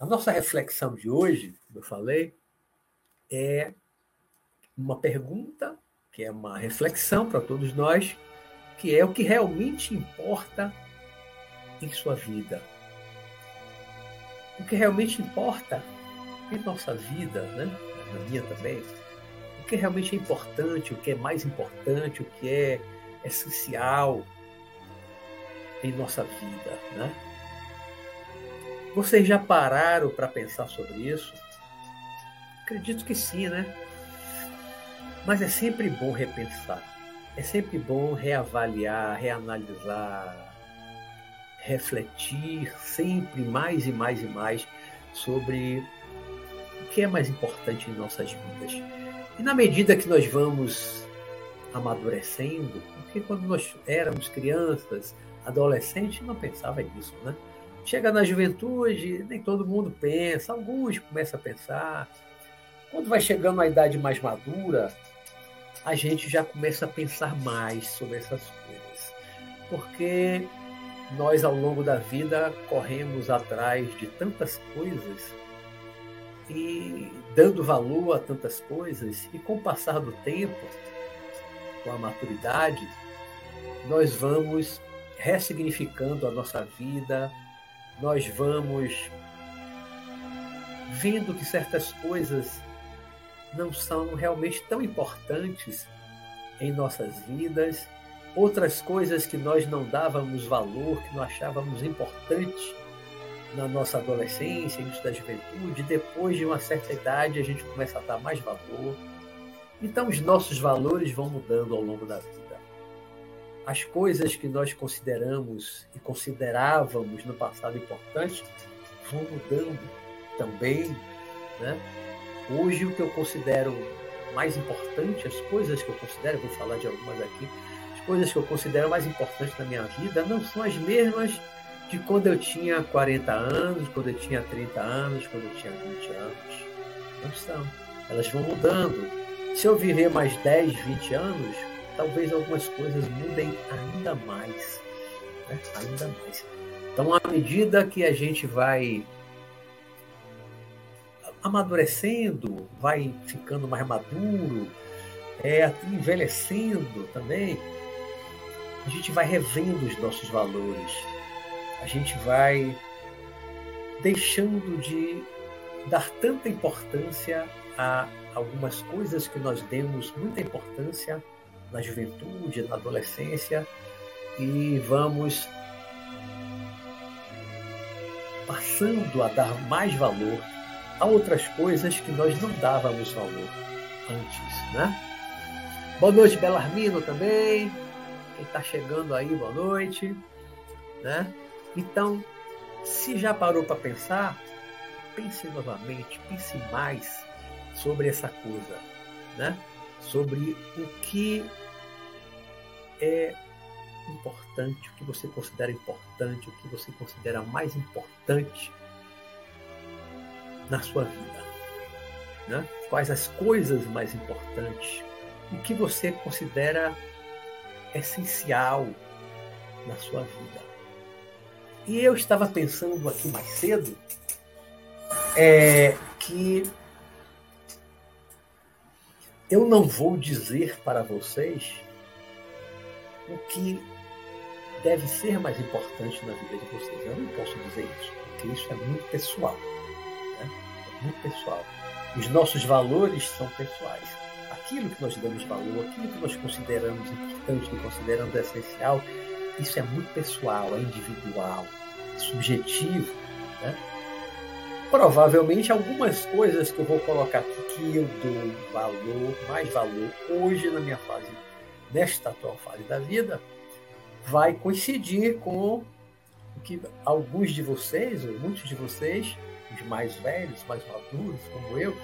A nossa reflexão de hoje, como eu falei, é uma pergunta, que é uma reflexão para todos nós, que é o que realmente importa em sua vida. O que realmente importa em nossa vida, né? na minha também, o que realmente é importante, o que é mais importante, o que é essencial em nossa vida, né? Vocês já pararam para pensar sobre isso? Acredito que sim, né? Mas é sempre bom repensar. É sempre bom reavaliar, reanalisar, refletir sempre mais e mais e mais sobre o que é mais importante em nossas vidas. E na medida que nós vamos amadurecendo, porque quando nós éramos crianças, adolescentes, não pensava nisso, né? Chega na juventude, nem todo mundo pensa, alguns começam a pensar. Quando vai chegando a idade mais madura, a gente já começa a pensar mais sobre essas coisas. Porque nós, ao longo da vida, corremos atrás de tantas coisas e dando valor a tantas coisas, e com o passar do tempo, com a maturidade, nós vamos ressignificando a nossa vida, nós vamos vendo que certas coisas não são realmente tão importantes em nossas vidas, outras coisas que nós não dávamos valor, que não achávamos importante na nossa adolescência, início da juventude, depois de uma certa idade a gente começa a dar mais valor. Então os nossos valores vão mudando ao longo da vida as coisas que nós consideramos e considerávamos no passado importantes vão mudando também. Né? Hoje, o que eu considero mais importante, as coisas que eu considero, vou falar de algumas aqui, as coisas que eu considero mais importantes na minha vida não são as mesmas de quando eu tinha 40 anos, quando eu tinha 30 anos, quando eu tinha 20 anos. Não são. Elas vão mudando. Se eu viver mais 10, 20 anos, talvez algumas coisas mudem ainda mais. Né? Ainda mais. Então, à medida que a gente vai amadurecendo, vai ficando mais maduro, é, envelhecendo também, a gente vai revendo os nossos valores, a gente vai deixando de dar tanta importância a algumas coisas que nós demos muita importância na juventude, na adolescência, e vamos passando a dar mais valor a outras coisas que nós não dávamos valor antes, né? Boa noite, Belarmino também. Quem está chegando aí, boa noite, né? Então, se já parou para pensar, pense novamente, pense mais sobre essa coisa, né? Sobre o que é importante, o que você considera importante, o que você considera mais importante na sua vida. Né? Quais as coisas mais importantes, o que você considera essencial na sua vida. E eu estava pensando aqui mais cedo é, que eu não vou dizer para vocês o que deve ser mais importante na vida de vocês. Eu não posso dizer isso, porque isso é muito pessoal. Né? É muito pessoal. Os nossos valores são pessoais. Aquilo que nós damos valor, aquilo que nós consideramos importante, que consideramos essencial, isso é muito pessoal, é individual, é subjetivo. Né? Provavelmente algumas coisas que eu vou colocar aqui que eu dou valor, mais valor hoje na minha fase nesta atual fase da vida, vai coincidir com o que alguns de vocês, ou muitos de vocês, os mais velhos, mais maduros, como eu,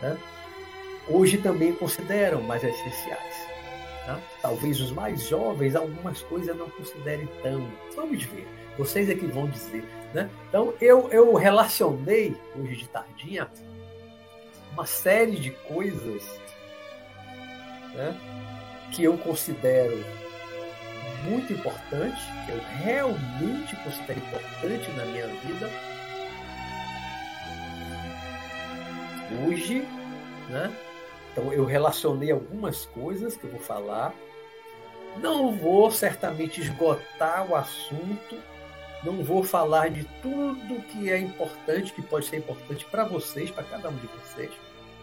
né, hoje também consideram mais essenciais. Tá? Talvez os mais jovens, algumas coisas não considerem tão. Vamos ver. Vocês é que vão dizer. Né? Então, eu, eu relacionei, hoje de tardinha, uma série de coisas né, que eu considero muito importante, que eu realmente considero importante na minha vida, hoje, né? Então eu relacionei algumas coisas que eu vou falar. Não vou certamente esgotar o assunto, não vou falar de tudo que é importante, que pode ser importante para vocês, para cada um de vocês,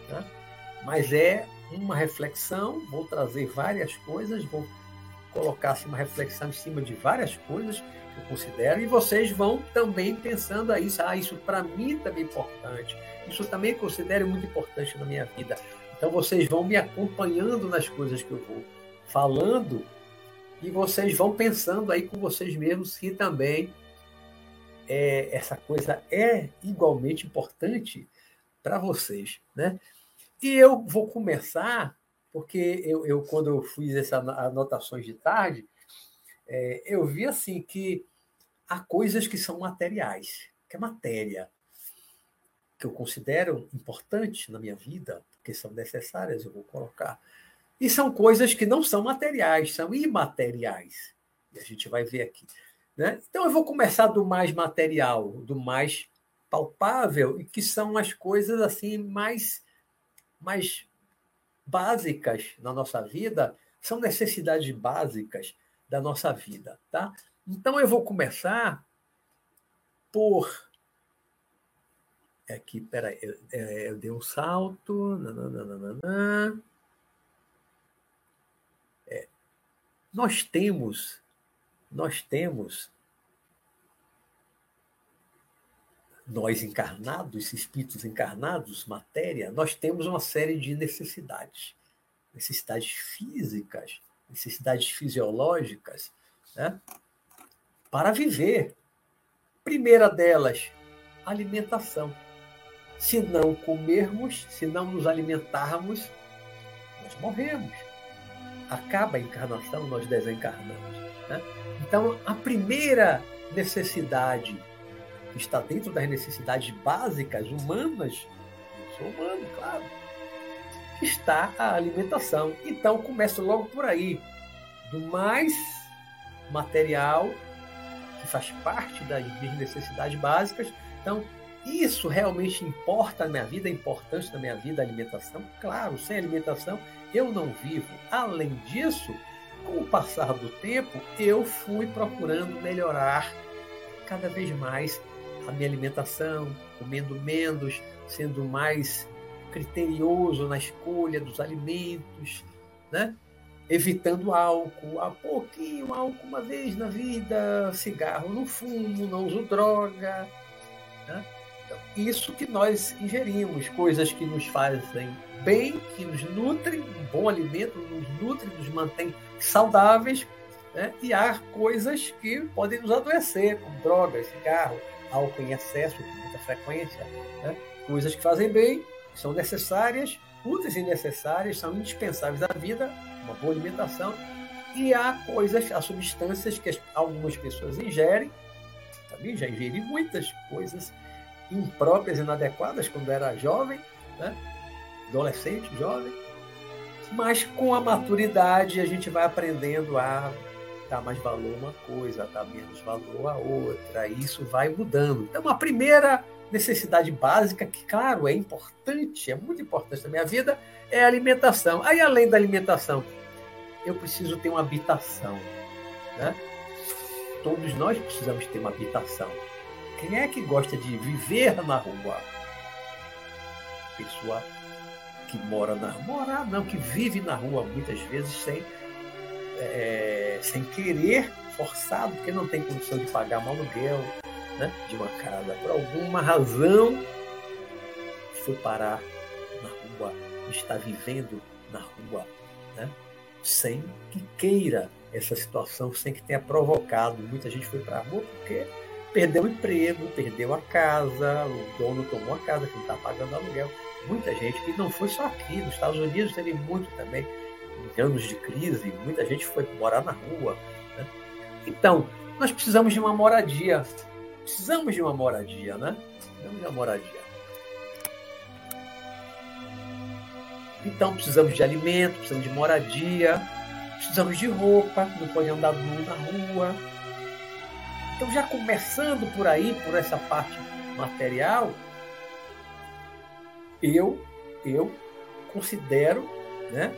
né? mas é uma reflexão. Vou trazer várias coisas, vou colocar assim, uma reflexão em cima de várias coisas que eu considero, e vocês vão também pensando a isso. Ah, isso para mim também é importante. Isso também considero muito importante na minha vida. Então vocês vão me acompanhando nas coisas que eu vou falando e vocês vão pensando aí com vocês mesmos se também é, essa coisa é igualmente importante para vocês, né? E eu vou começar porque eu, eu quando eu fiz essas anotações de tarde, é, eu vi assim que há coisas que são materiais, que é matéria, que eu considero importantes na minha vida, porque são necessárias, eu vou colocar. E são coisas que não são materiais, são imateriais. E a gente vai ver aqui. Né? Então eu vou começar do mais material, do mais palpável, e que são as coisas assim mais, mais básicas na nossa vida, são necessidades básicas da nossa vida, tá? Então eu vou começar por aqui, peraí, eu, é, eu dei um salto. Nananana. É, nós temos, nós temos, nós encarnados, espíritos encarnados, matéria, nós temos uma série de necessidades, necessidades físicas, necessidades fisiológicas, né? para viver. Primeira delas, alimentação. Se não comermos, se não nos alimentarmos, nós morremos. Acaba a encarnação, nós desencarnamos. Né? Então, a primeira necessidade está dentro das necessidades básicas humanas, eu sou humano, claro, está a alimentação. Então, começa logo por aí, do mais material, que faz parte das minhas necessidades básicas. Então, isso realmente importa na minha vida, é importante na minha vida a alimentação? Claro, sem alimentação eu não vivo. Além disso, com o passar do tempo, eu fui procurando melhorar cada vez mais a minha alimentação, comendo menos, sendo mais criterioso na escolha dos alimentos, né? evitando álcool, a pouquinho álcool uma vez na vida, cigarro não fumo, não uso droga. Né? isso que nós ingerimos, coisas que nos fazem bem, que nos nutrem, um bom alimento nos nutre, nos mantém saudáveis, né? e há coisas que podem nos adoecer, como drogas, cigarro, álcool em excesso, com muita frequência, né? coisas que fazem bem, são necessárias, úteis e necessárias, são indispensáveis à vida, uma boa alimentação, e há coisas, há substâncias que algumas pessoas ingerem, também já ingeri muitas coisas impróprias, inadequadas quando era jovem, né? adolescente, jovem. Mas com a maturidade a gente vai aprendendo a dar mais valor uma coisa, dar menos valor a outra, e isso vai mudando. Então, a primeira necessidade básica, que, claro, é importante, é muito importante na minha vida, é a alimentação. Aí, além da alimentação, eu preciso ter uma habitação. Né? Todos nós precisamos ter uma habitação. Quem é que gosta de viver na rua? Pessoa que mora na rua, morar não, que vive na rua muitas vezes sem, é, sem querer, forçado, porque não tem condição de pagar um aluguel né, de uma casa. Por alguma razão, foi parar na rua, está vivendo na rua, né, sem que queira essa situação, sem que tenha provocado. Muita gente foi para a rua porque perdeu o emprego, perdeu a casa, o dono tomou a casa que não está pagando aluguel. Muita gente, e não foi só aqui, nos Estados Unidos teve muito também, em anos de crise, muita gente foi morar na rua. Né? Então, nós precisamos de uma moradia. Precisamos de uma moradia, né? Precisamos de uma moradia. Então, precisamos de alimento, precisamos de moradia, precisamos de roupa, não pode andar nu na rua, então, já começando por aí, por essa parte material, eu, eu considero, né,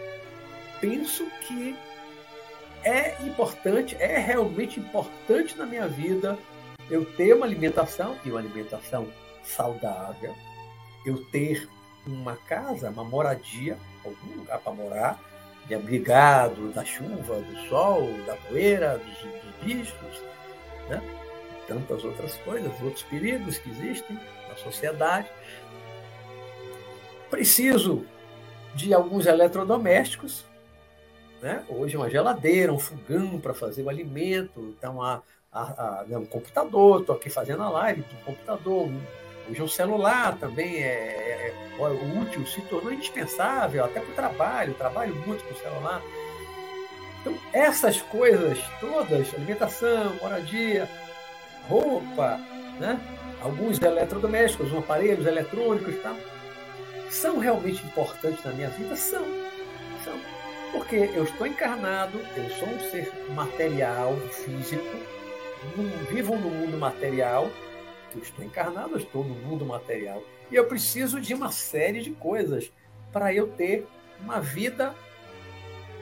penso que é importante, é realmente importante na minha vida eu ter uma alimentação e uma alimentação saudável, eu ter uma casa, uma moradia, algum lugar para morar, me abrigado da chuva, do sol, da poeira, dos, dos bichos, né? tantas outras coisas, outros perigos que existem na sociedade. Preciso de alguns eletrodomésticos, né? hoje uma geladeira, um fogão para fazer o alimento, então a, a, a, né, um computador, estou aqui fazendo a live do computador, Hoje o celular também é, é, é útil, se tornou indispensável até para o trabalho, trabalho muito com o celular. Então, essas coisas todas, alimentação, moradia, roupa, né? alguns eletrodomésticos, aparelhos eletrônicos, tá? são realmente importantes na minha vida? São. Porque eu estou encarnado, eu sou um ser material, físico, vivo no mundo material, eu estou encarnado, eu estou no mundo material. E eu preciso de uma série de coisas para eu ter uma vida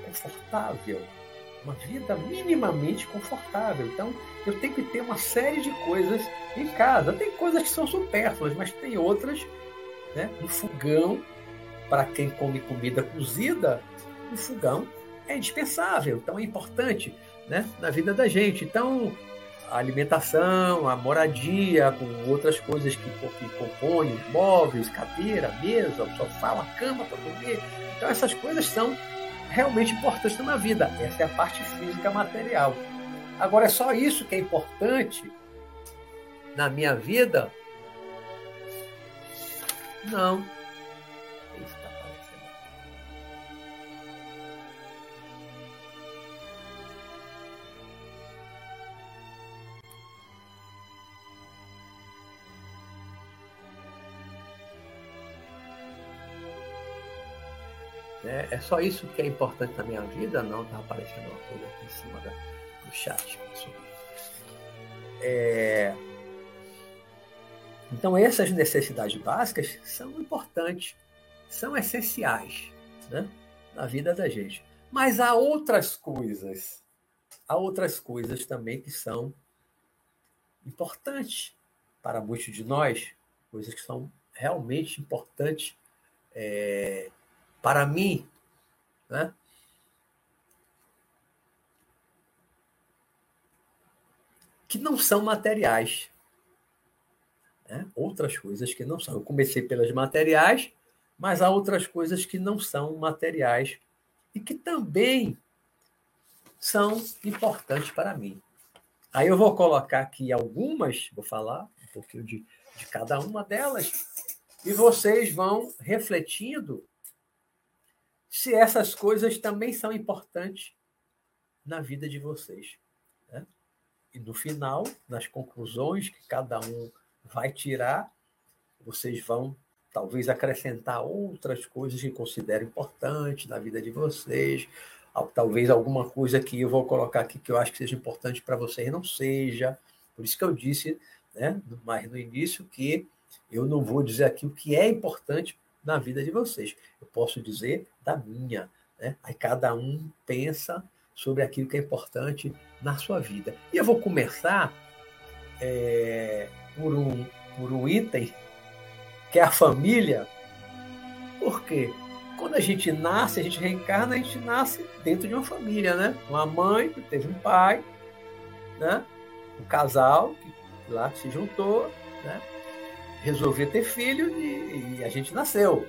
confortável, uma vida minimamente confortável. Então, eu tenho que ter uma série de coisas em casa. Tem coisas que são supérfluas, mas tem outras, né? Um fogão, para quem come comida cozida, um fogão é indispensável, então é importante, né, na vida da gente. Então, a alimentação, a moradia, com outras coisas que, que compõem os móveis, cadeira, mesa, o sofá, a cama para dormir. Então essas coisas são realmente importantes na vida. Essa é a parte física material. Agora é só isso que é importante na minha vida? Não. É, só isso que é importante na minha vida? Não, está aparecendo uma coisa aqui em cima da, do chat. É... Então, essas necessidades básicas são importantes, são essenciais né, na vida da gente. Mas há outras coisas, há outras coisas também que são importantes para muitos de nós, coisas que são realmente importantes é, para mim, né? que não são materiais. Né? Outras coisas que não são. Eu comecei pelas materiais, mas há outras coisas que não são materiais e que também são importantes para mim. Aí eu vou colocar aqui algumas, vou falar um pouquinho de, de cada uma delas, e vocês vão refletindo se essas coisas também são importantes na vida de vocês. Né? E no final, nas conclusões que cada um vai tirar, vocês vão talvez acrescentar outras coisas que consideram importantes na vida de vocês, talvez alguma coisa que eu vou colocar aqui que eu acho que seja importante para vocês não seja. Por isso que eu disse, né, mais no início, que eu não vou dizer aqui o que é importante na vida de vocês. Eu posso dizer da minha. Né? Aí cada um pensa sobre aquilo que é importante na sua vida. E eu vou começar é, por, um, por um item que é a família. Por quê? Quando a gente nasce, a gente reencarna, a gente nasce dentro de uma família, né? Uma mãe que teve um pai, né? Um casal que lá se juntou, né? Resolver ter filho e, e a gente nasceu.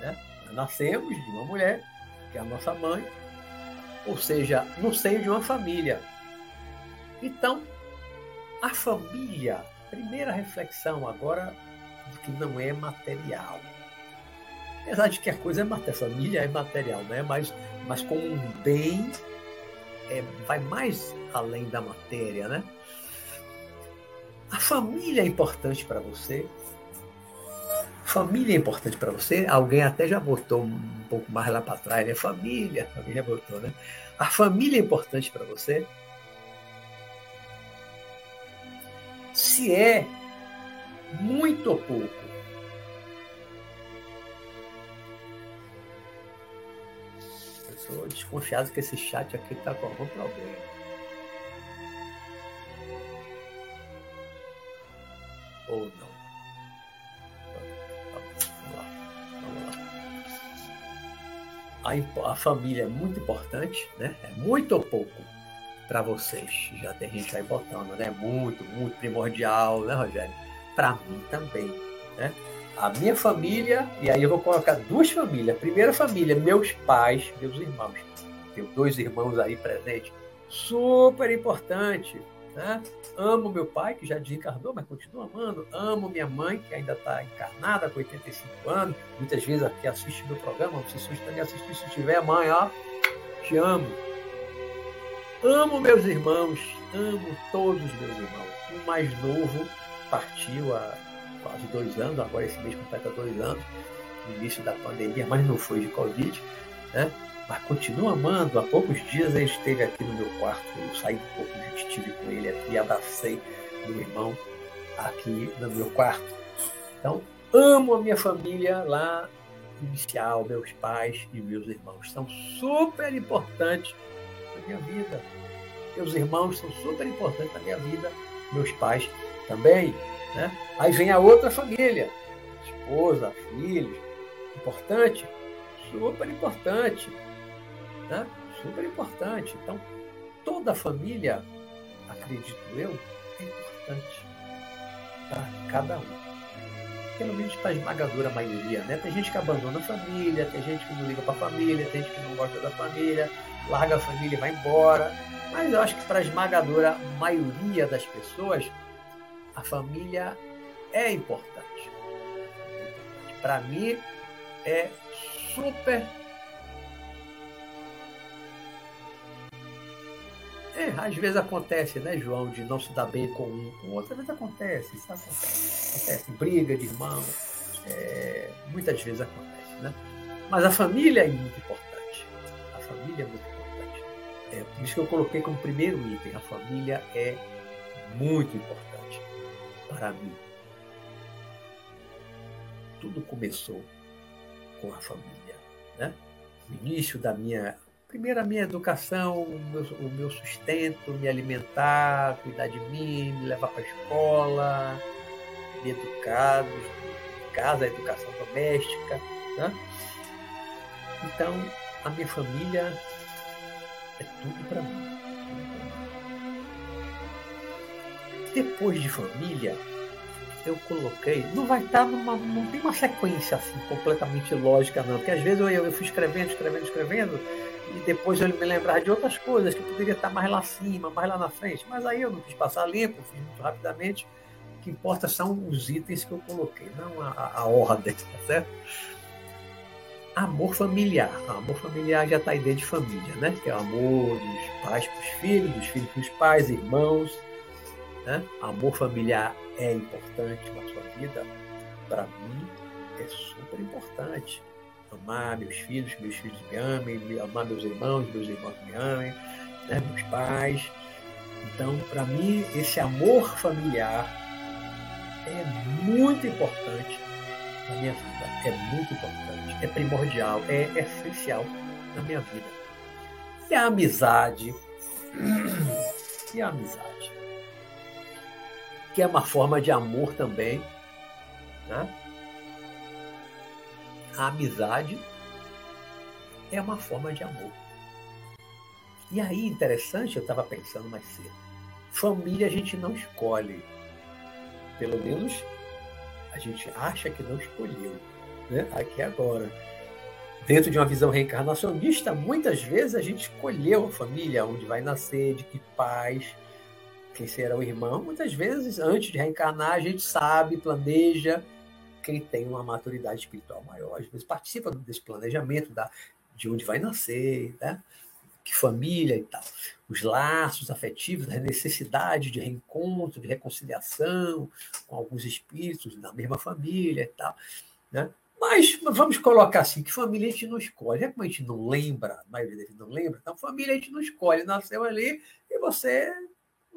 Né? Nascemos de uma mulher, que é a nossa mãe, ou seja, no seio de uma família. Então, a família, primeira reflexão agora, que não é material. Apesar de que a coisa é material, família é material, né? mas, mas como um bem, é, vai mais além da matéria, né? A família é importante para você? Família é importante para você? Alguém até já botou um pouco mais lá para trás, né? Família, alguém já botou, né? A família é importante para você? Se é, muito pouco. Eu sou desconfiado que esse chat aqui está com algum problema. A, a família é muito importante, né? É muito ou pouco para vocês? Já tem gente aí botando, né? Muito, muito primordial, né, Rogério? Para mim também, né? a minha família, e aí eu vou colocar duas famílias. A primeira família, meus pais, meus irmãos. Tenho dois irmãos aí presentes. Super importante. Né? Amo meu pai, que já desencarnou, mas continua amando. Amo minha mãe, que ainda está encarnada, com 85 anos. Muitas vezes aqui assiste meu programa. Se você também assistir. Se tiver, mãe, ó, te amo. Amo meus irmãos. Amo todos os meus irmãos. O mais novo partiu há quase dois anos, agora esse mês completa dois anos, no início da pandemia, mas não foi de Covid, né? Mas continua amando. Há poucos dias ele esteve aqui no meu quarto, eu saí um pouco, estive com ele aqui, abracei meu irmão aqui no meu quarto. Então, amo a minha família lá inicial, meus pais e meus irmãos. São super importantes na minha vida. Meus irmãos são super importantes na minha vida, meus pais também. Né? Aí vem a outra família, esposa, filhos, importante, super importante, né? super importante. Então, toda a família, acredito eu, é importante para cada um. Pelo menos para a esmagadora maioria, né? Tem gente que abandona a família, tem gente que não liga para a família, tem gente que não gosta da família, larga a família e vai embora. Mas eu acho que para a esmagadora maioria das pessoas, a família é importante. Para mim, é super. É, às vezes acontece, né, João, de não se dar bem com um com outro. Às vezes acontece, sabe? Acontece, briga de irmão. É, muitas vezes acontece, né? Mas a família é muito importante. A família é muito importante. É por isso que eu coloquei como primeiro item: a família é muito importante para mim. Tudo começou com a família. Né? O início da minha. Primeiro, a minha educação, o meu, o meu sustento, me alimentar, cuidar de mim, me levar para a escola, me educar, casa, a educação doméstica. Né? Então, a minha família é tudo para mim. Depois de família, eu coloquei. Não vai estar numa. Não tem uma sequência assim completamente lógica, não. Porque às vezes eu, eu fui escrevendo, escrevendo, escrevendo, e depois eu me lembrar de outras coisas que poderia estar mais lá acima, mais lá na frente. Mas aí eu não quis passar limpo, fiz muito rapidamente. O que importa são os itens que eu coloquei, não a, a ordem, tá certo? Amor familiar. Amor familiar já está aí dentro de família, né? Que é o amor dos pais para os filhos, dos filhos para os pais, irmãos né? Amor familiar é importante na sua vida? Para mim, é super importante. Amar meus filhos, meus filhos me amem, amar meus irmãos, meus irmãos me amem, né? meus pais. Então, para mim, esse amor familiar é muito importante na minha vida. É muito importante, é primordial, é essencial na minha vida. E a amizade. E a amizade que é uma forma de amor também. Né? A amizade é uma forma de amor. E aí, interessante, eu estava pensando mais cedo. Família a gente não escolhe. Pelo menos a gente acha que não escolheu. Né? Aqui agora. Dentro de uma visão reencarnacionista, muitas vezes a gente escolheu a família, onde vai nascer, de que pais, quem será o irmão, muitas vezes, antes de reencarnar, a gente sabe, planeja, quem tem uma maturidade espiritual maior, às vezes participa desse planejamento da, de onde vai nascer, né? que família e tal. Os laços afetivos, a necessidade de reencontro, de reconciliação com alguns espíritos da mesma família e tal. Né? Mas vamos colocar assim, que família a gente não escolhe. É como a gente não lembra, a maioria deles não lembra, então família a gente não escolhe, nasceu ali e você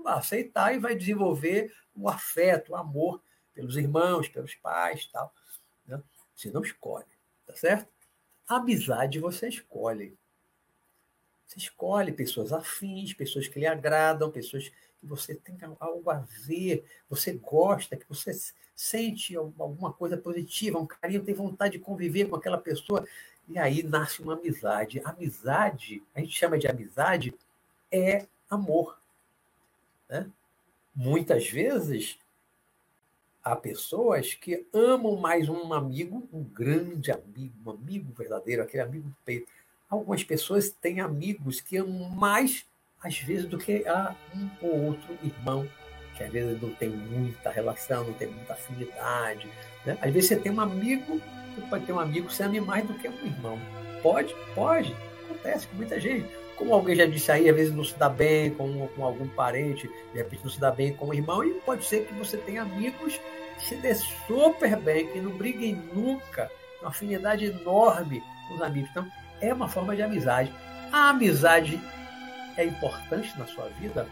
vai aceitar e vai desenvolver o afeto, o amor pelos irmãos, pelos pais tal. Né? Você não escolhe, tá certo? Amizade você escolhe. Você escolhe pessoas afins, pessoas que lhe agradam, pessoas que você tem algo a ver, você gosta, que você sente alguma coisa positiva, um carinho, tem vontade de conviver com aquela pessoa. E aí nasce uma amizade. Amizade, a gente chama de amizade, é amor. Né? Muitas vezes há pessoas que amam mais um amigo, um grande amigo, um amigo verdadeiro, aquele amigo do peito. Algumas pessoas têm amigos que amam mais, às vezes, do que a um ou outro irmão, que às vezes não tem muita relação, não tem muita afinidade. Né? Às vezes você tem um amigo, você pode ter um amigo que você ame mais do que um irmão. Pode? Pode. Acontece com muita gente. Como alguém já disse aí, às vezes não se dá bem com, com algum parente, de repente não se dá bem com o irmão, e pode ser que você tenha amigos que se dê super bem, que não briguem nunca, uma afinidade enorme com os amigos. Então, é uma forma de amizade. A amizade é importante na sua vida?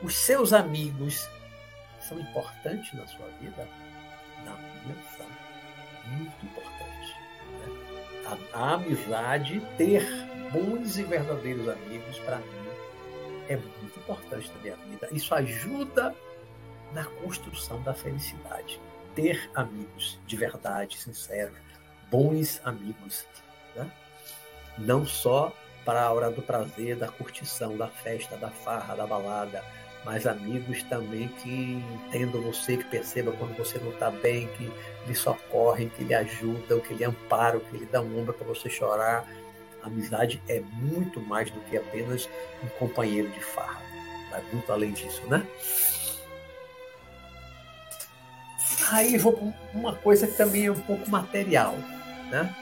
Os seus amigos são importantes na sua vida? Na minha são. Muito importante. Né? A, a amizade, ter bons e verdadeiros amigos, para mim, é muito importante na minha vida. Isso ajuda na construção da felicidade. Ter amigos de verdade, sinceros, bons amigos. Né? Não só para a hora do prazer, da curtição, da festa, da farra, da balada, mas amigos também que entendam você, que percebam quando você não está bem, que lhe socorrem, que lhe ajudam, que lhe amparam, que lhe dão ombro para você chorar, Amizade é muito mais do que apenas um companheiro de farra. Vai muito além disso, né? Aí vou para uma coisa que também é um pouco material, né?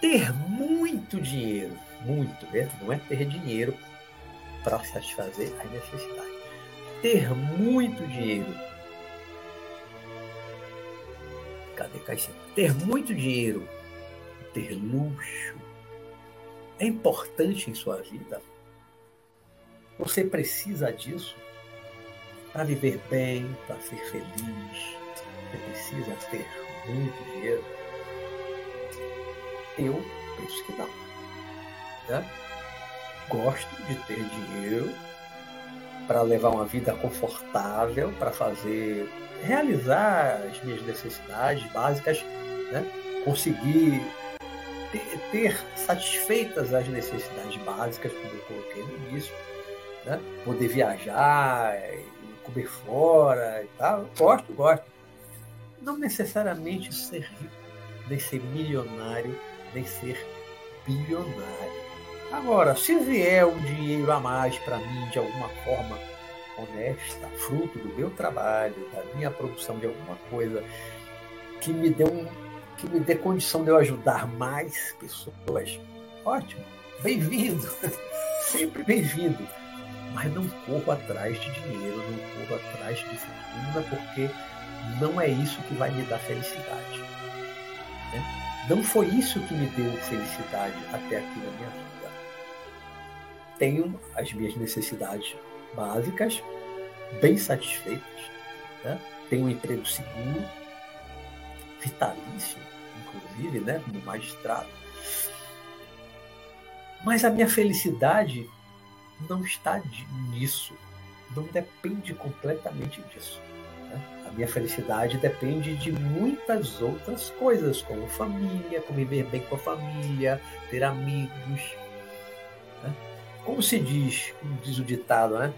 Ter muito dinheiro, muito, né? não é ter dinheiro para satisfazer as necessidades. Ter muito dinheiro Ter muito dinheiro, ter luxo, é importante em sua vida. Você precisa disso para viver bem, para ser feliz. Você precisa ter muito dinheiro. Eu penso que não. Né? Gosto de ter dinheiro para levar uma vida confortável, para fazer realizar as minhas necessidades básicas, né? conseguir ter, ter, satisfeitas as necessidades básicas, como eu coloquei no início, né? poder viajar, comer fora e tal. Gosto, gosto. Não necessariamente ser rico, nem ser milionário, nem ser bilionário. Agora, se vier um dinheiro a mais para mim de alguma forma honesta, fruto do meu trabalho, da minha produção de alguma coisa, que me dê um, que me dê condição de eu ajudar mais pessoas, ótimo, bem-vindo, sempre bem-vindo. Mas não corro atrás de dinheiro, não corro atrás de fortuna, porque não é isso que vai me dar felicidade. Né? Não foi isso que me deu felicidade até aqui na minha vida. Tenho as minhas necessidades básicas, bem satisfeitas, né? tem um emprego seguro, vitalício, inclusive, né? como magistrado. Mas a minha felicidade não está nisso, não depende completamente disso. Né? A minha felicidade depende de muitas outras coisas, como família, conviver bem com a família, ter amigos. Né? Como se diz, como diz o ditado, né?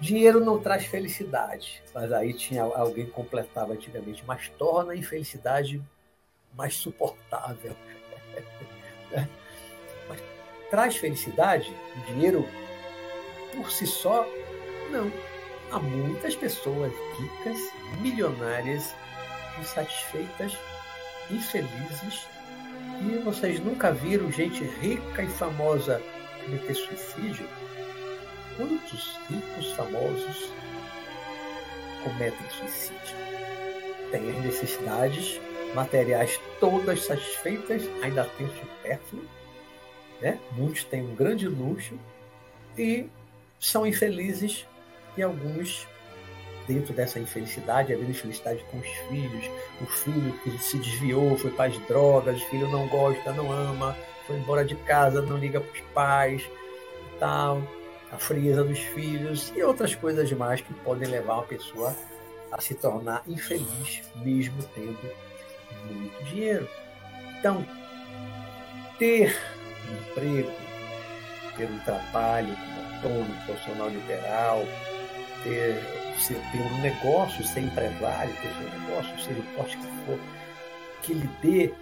Dinheiro não traz felicidade, mas aí tinha alguém completava antigamente, mas torna a infelicidade mais suportável. mas traz felicidade? O dinheiro por si só? Não. Há muitas pessoas ricas, milionárias, insatisfeitas, infelizes, e vocês nunca viram gente rica e famosa cometer suicídio? Quantos ricos famosos cometem suicídio? Têm as necessidades materiais todas satisfeitas, ainda tem supérfluo, né? muitos têm um grande luxo e são infelizes e alguns dentro dessa infelicidade, havendo infelicidade com os filhos, o filho que se desviou, foi para as drogas, o filho não gosta, não ama, foi embora de casa, não liga para os pais, tal, a frieza dos filhos e outras coisas mais que podem levar uma pessoa a se tornar infeliz, mesmo tendo muito dinheiro. Então, ter um emprego, ter um trabalho como autônomo, profissional liberal, ter, ter um negócio, ser empresário, ter seu negócio, seja o porte que for, que lhe dê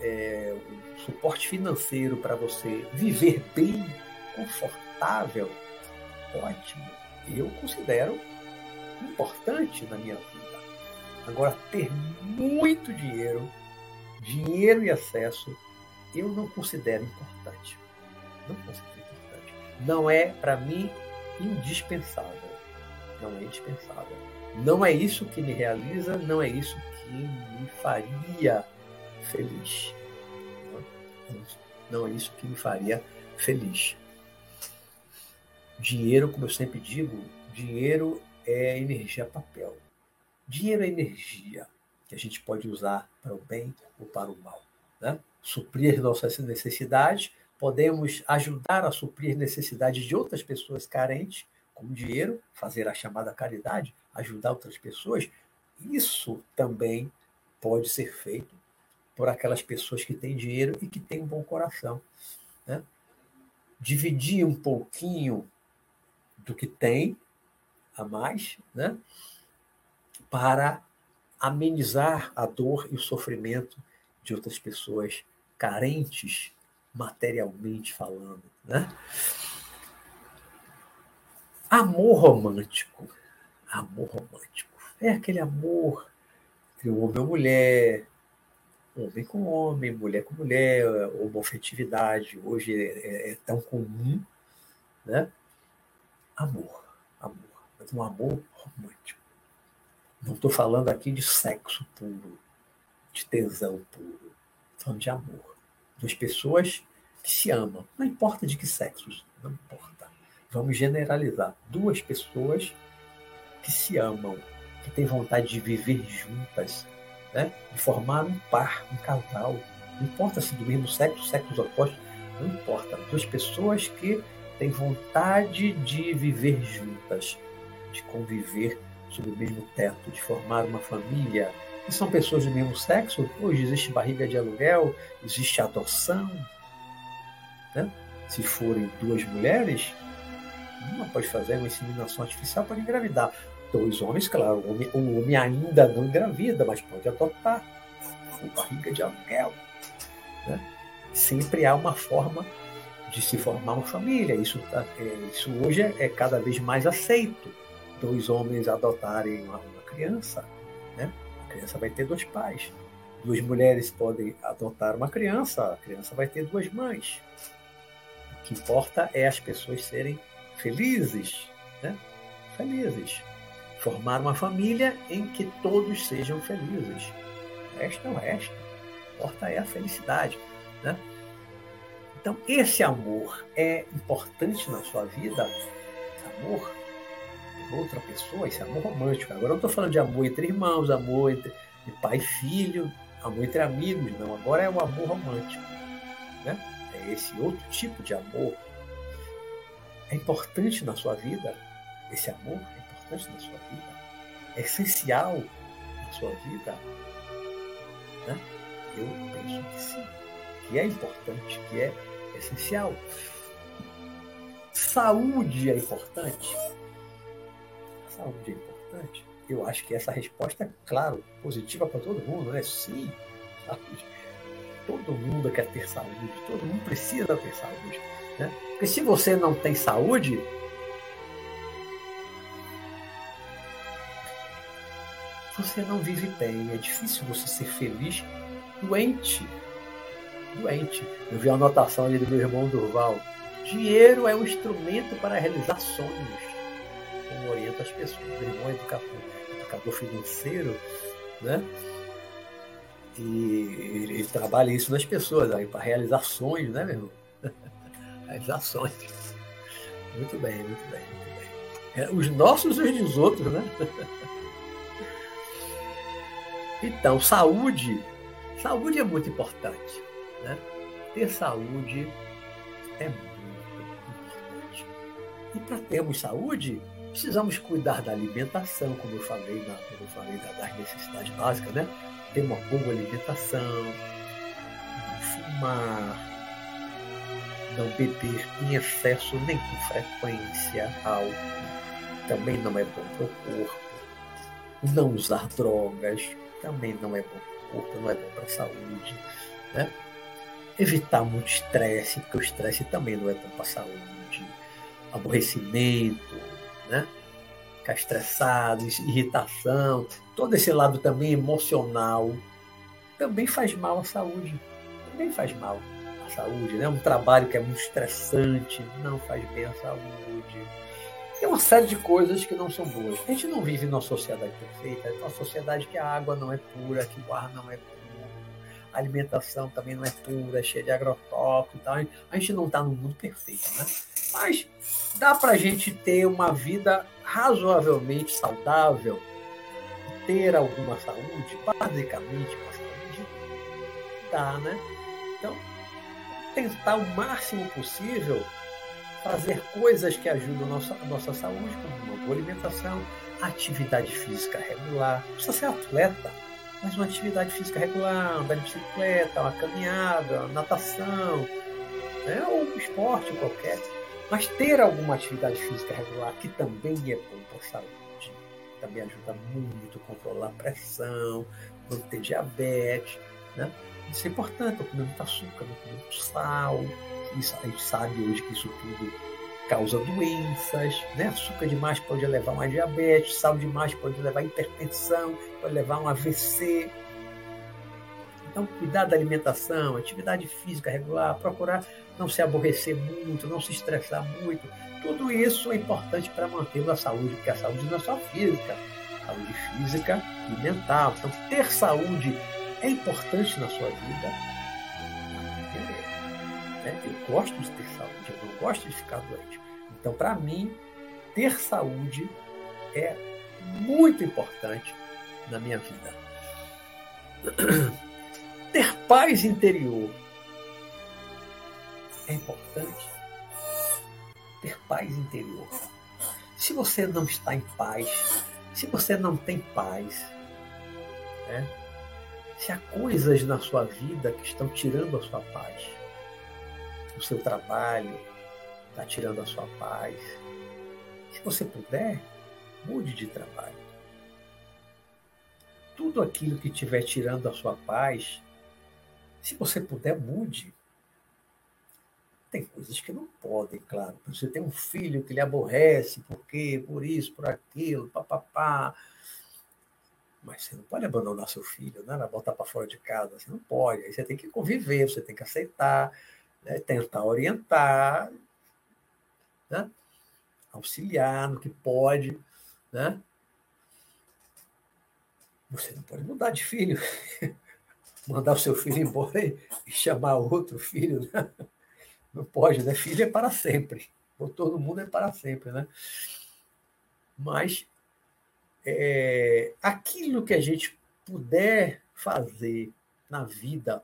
é, um suporte financeiro para você viver bem, confortável, ótimo. Eu considero importante na minha vida. Agora, ter muito dinheiro, dinheiro e acesso, eu não considero importante. Não considero importante. Não é, para mim, indispensável. Não é indispensável. Não é isso que me realiza, não é isso que me faria feliz. Não é isso que me faria feliz. Dinheiro, como eu sempre digo, dinheiro é energia papel. Dinheiro é energia que a gente pode usar para o bem ou para o mal. Né? Suprir nossas necessidades, podemos ajudar a suprir necessidades de outras pessoas carentes, com dinheiro, fazer a chamada caridade, ajudar outras pessoas. Isso também pode ser feito por aquelas pessoas que têm dinheiro e que têm um bom coração. Né? Dividir um pouquinho do que tem a mais, né? para amenizar a dor e o sofrimento de outras pessoas carentes materialmente falando, né? Amor romântico. Amor romântico. É aquele amor entre homem e mulher, homem com homem, mulher com mulher, homofetividade. Hoje é, é tão comum, né? Amor, amor. Mas um amor romântico. Não estou falando aqui de sexo puro, de tesão puro. Estou falando de amor. Duas pessoas que se amam. Não importa de que sexo, não importa vamos generalizar, duas pessoas que se amam, que têm vontade de viver juntas, né? de formar um par, um casal. Não importa se do mesmo sexo, sexos opostos, não importa. Duas pessoas que têm vontade de viver juntas, de conviver sob o mesmo teto, de formar uma família. E são pessoas do mesmo sexo? Hoje existe barriga de aluguel, existe adoção. Né? Se forem duas mulheres, uma pode fazer uma inseminação artificial para engravidar. Dois homens, claro, o homem, o homem ainda não engravida, mas pode adotar. Barriga de aluguel. Né? Sempre há uma forma de se formar uma família. Isso, tá, é, isso hoje é, é, cada vez mais aceito. Dois homens adotarem uma, uma criança, né? a criança vai ter dois pais. Duas mulheres podem adotar uma criança, a criança vai ter duas mães. O que importa é as pessoas serem felizes, né? felizes. Formar uma família em que todos sejam felizes. Esta é o resto. Importa é a felicidade. Né? Então, esse amor é importante na sua vida. Amor por outra pessoa, esse amor romântico. Agora eu estou falando de amor entre irmãos, amor entre pai e filho, amor entre amigos, não. Agora é o amor romântico. Né? É esse outro tipo de amor é importante na sua vida? Esse amor importante na sua vida? É essencial na sua vida? Né? Eu penso que sim, que é importante, que é essencial. Saúde é importante? Saúde é importante? Eu acho que essa resposta é, claro, positiva para todo mundo, né? Sim, saúde. Todo mundo quer ter saúde, todo mundo precisa ter saúde. Né? Porque se você não tem saúde, você não vive bem. É difícil você ser feliz doente. Doente. Eu vi a anotação ali do meu irmão Durval. Dinheiro é um instrumento para realizar sonhos. Como orienta as pessoas. Meu irmão é educador, educador financeiro, né? E ele, trabalha isso nas pessoas, aí, para realizar sonhos, né, meu irmão? as ações. Muito bem, muito bem, muito bem. É, os nossos e os dos outros, né? Então, saúde, saúde é muito importante, né? Ter saúde é muito importante. E para termos saúde, precisamos cuidar da alimentação, como eu falei, na, como eu falei das necessidades básicas, né? Ter uma boa alimentação, não fumar, não beber em excesso nem com frequência álcool, também não é bom para o corpo. Não usar drogas também não é bom para o corpo, não é bom para a saúde. Né? Evitar muito estresse, porque o estresse também não é bom para a saúde. Aborrecimento, né? ficar estressado, irritação, todo esse lado também emocional também faz mal à saúde. Também faz mal à saúde, né? Um trabalho que é muito estressante não faz bem à saúde. Tem uma série de coisas que não são boas. A gente não vive numa sociedade perfeita, é uma sociedade que a água não é pura, que o ar não é puro, a alimentação também não é pura, é cheia de agrotóxico e tal. A gente não está no mundo perfeito, né? Mas dá para a gente ter uma vida razoavelmente saudável, ter alguma saúde, basicamente uma saúde, dá, né? Então, tentar o máximo possível fazer coisas que ajudam a nossa, a nossa saúde, como uma boa alimentação, atividade física regular. Não precisa ser atleta, mas uma atividade física regular, andar de bicicleta, uma caminhada, uma natação, né? ou um esporte qualquer. Mas ter alguma atividade física regular, que também é bom para a saúde, também ajuda muito a controlar a pressão, não ter diabetes. Né? Isso é importante, não comer muito açúcar, não comer muito sal, a gente sabe hoje que isso tudo causa doenças, né? Açúcar demais pode levar a uma diabetes, sal demais pode levar a hipertensão, pode levar a um AVC. Então, cuidar da alimentação, atividade física regular, procurar não se aborrecer muito, não se estressar muito. Tudo isso é importante para manter a saúde, porque a saúde não é só física, saúde física e mental. Então, ter saúde é importante na sua vida né? Eu gosto de ter saúde, eu não gosto de ficar doente. Então, para mim, ter saúde é muito importante na minha vida. Ter paz interior é importante. Ter paz interior. Se você não está em paz, se você não tem paz, né? se há coisas na sua vida que estão tirando a sua paz, o seu trabalho está tirando a sua paz. Se você puder, mude de trabalho. Tudo aquilo que estiver tirando a sua paz, se você puder, mude. Tem coisas que não podem, claro. Você tem um filho que lhe aborrece, por quê? Por isso, por aquilo, papapá. Mas você não pode abandonar seu filho, né? botar para fora de casa. Você não pode. Aí você tem que conviver, você tem que aceitar né? tentar orientar, né? auxiliar no que pode. Né? Você não pode mudar de filho, mandar o seu filho embora e chamar outro filho. Né? Não pode, né? Filho é para sempre. Ou todo mundo é para sempre, né? Mas é, aquilo que a gente puder fazer na vida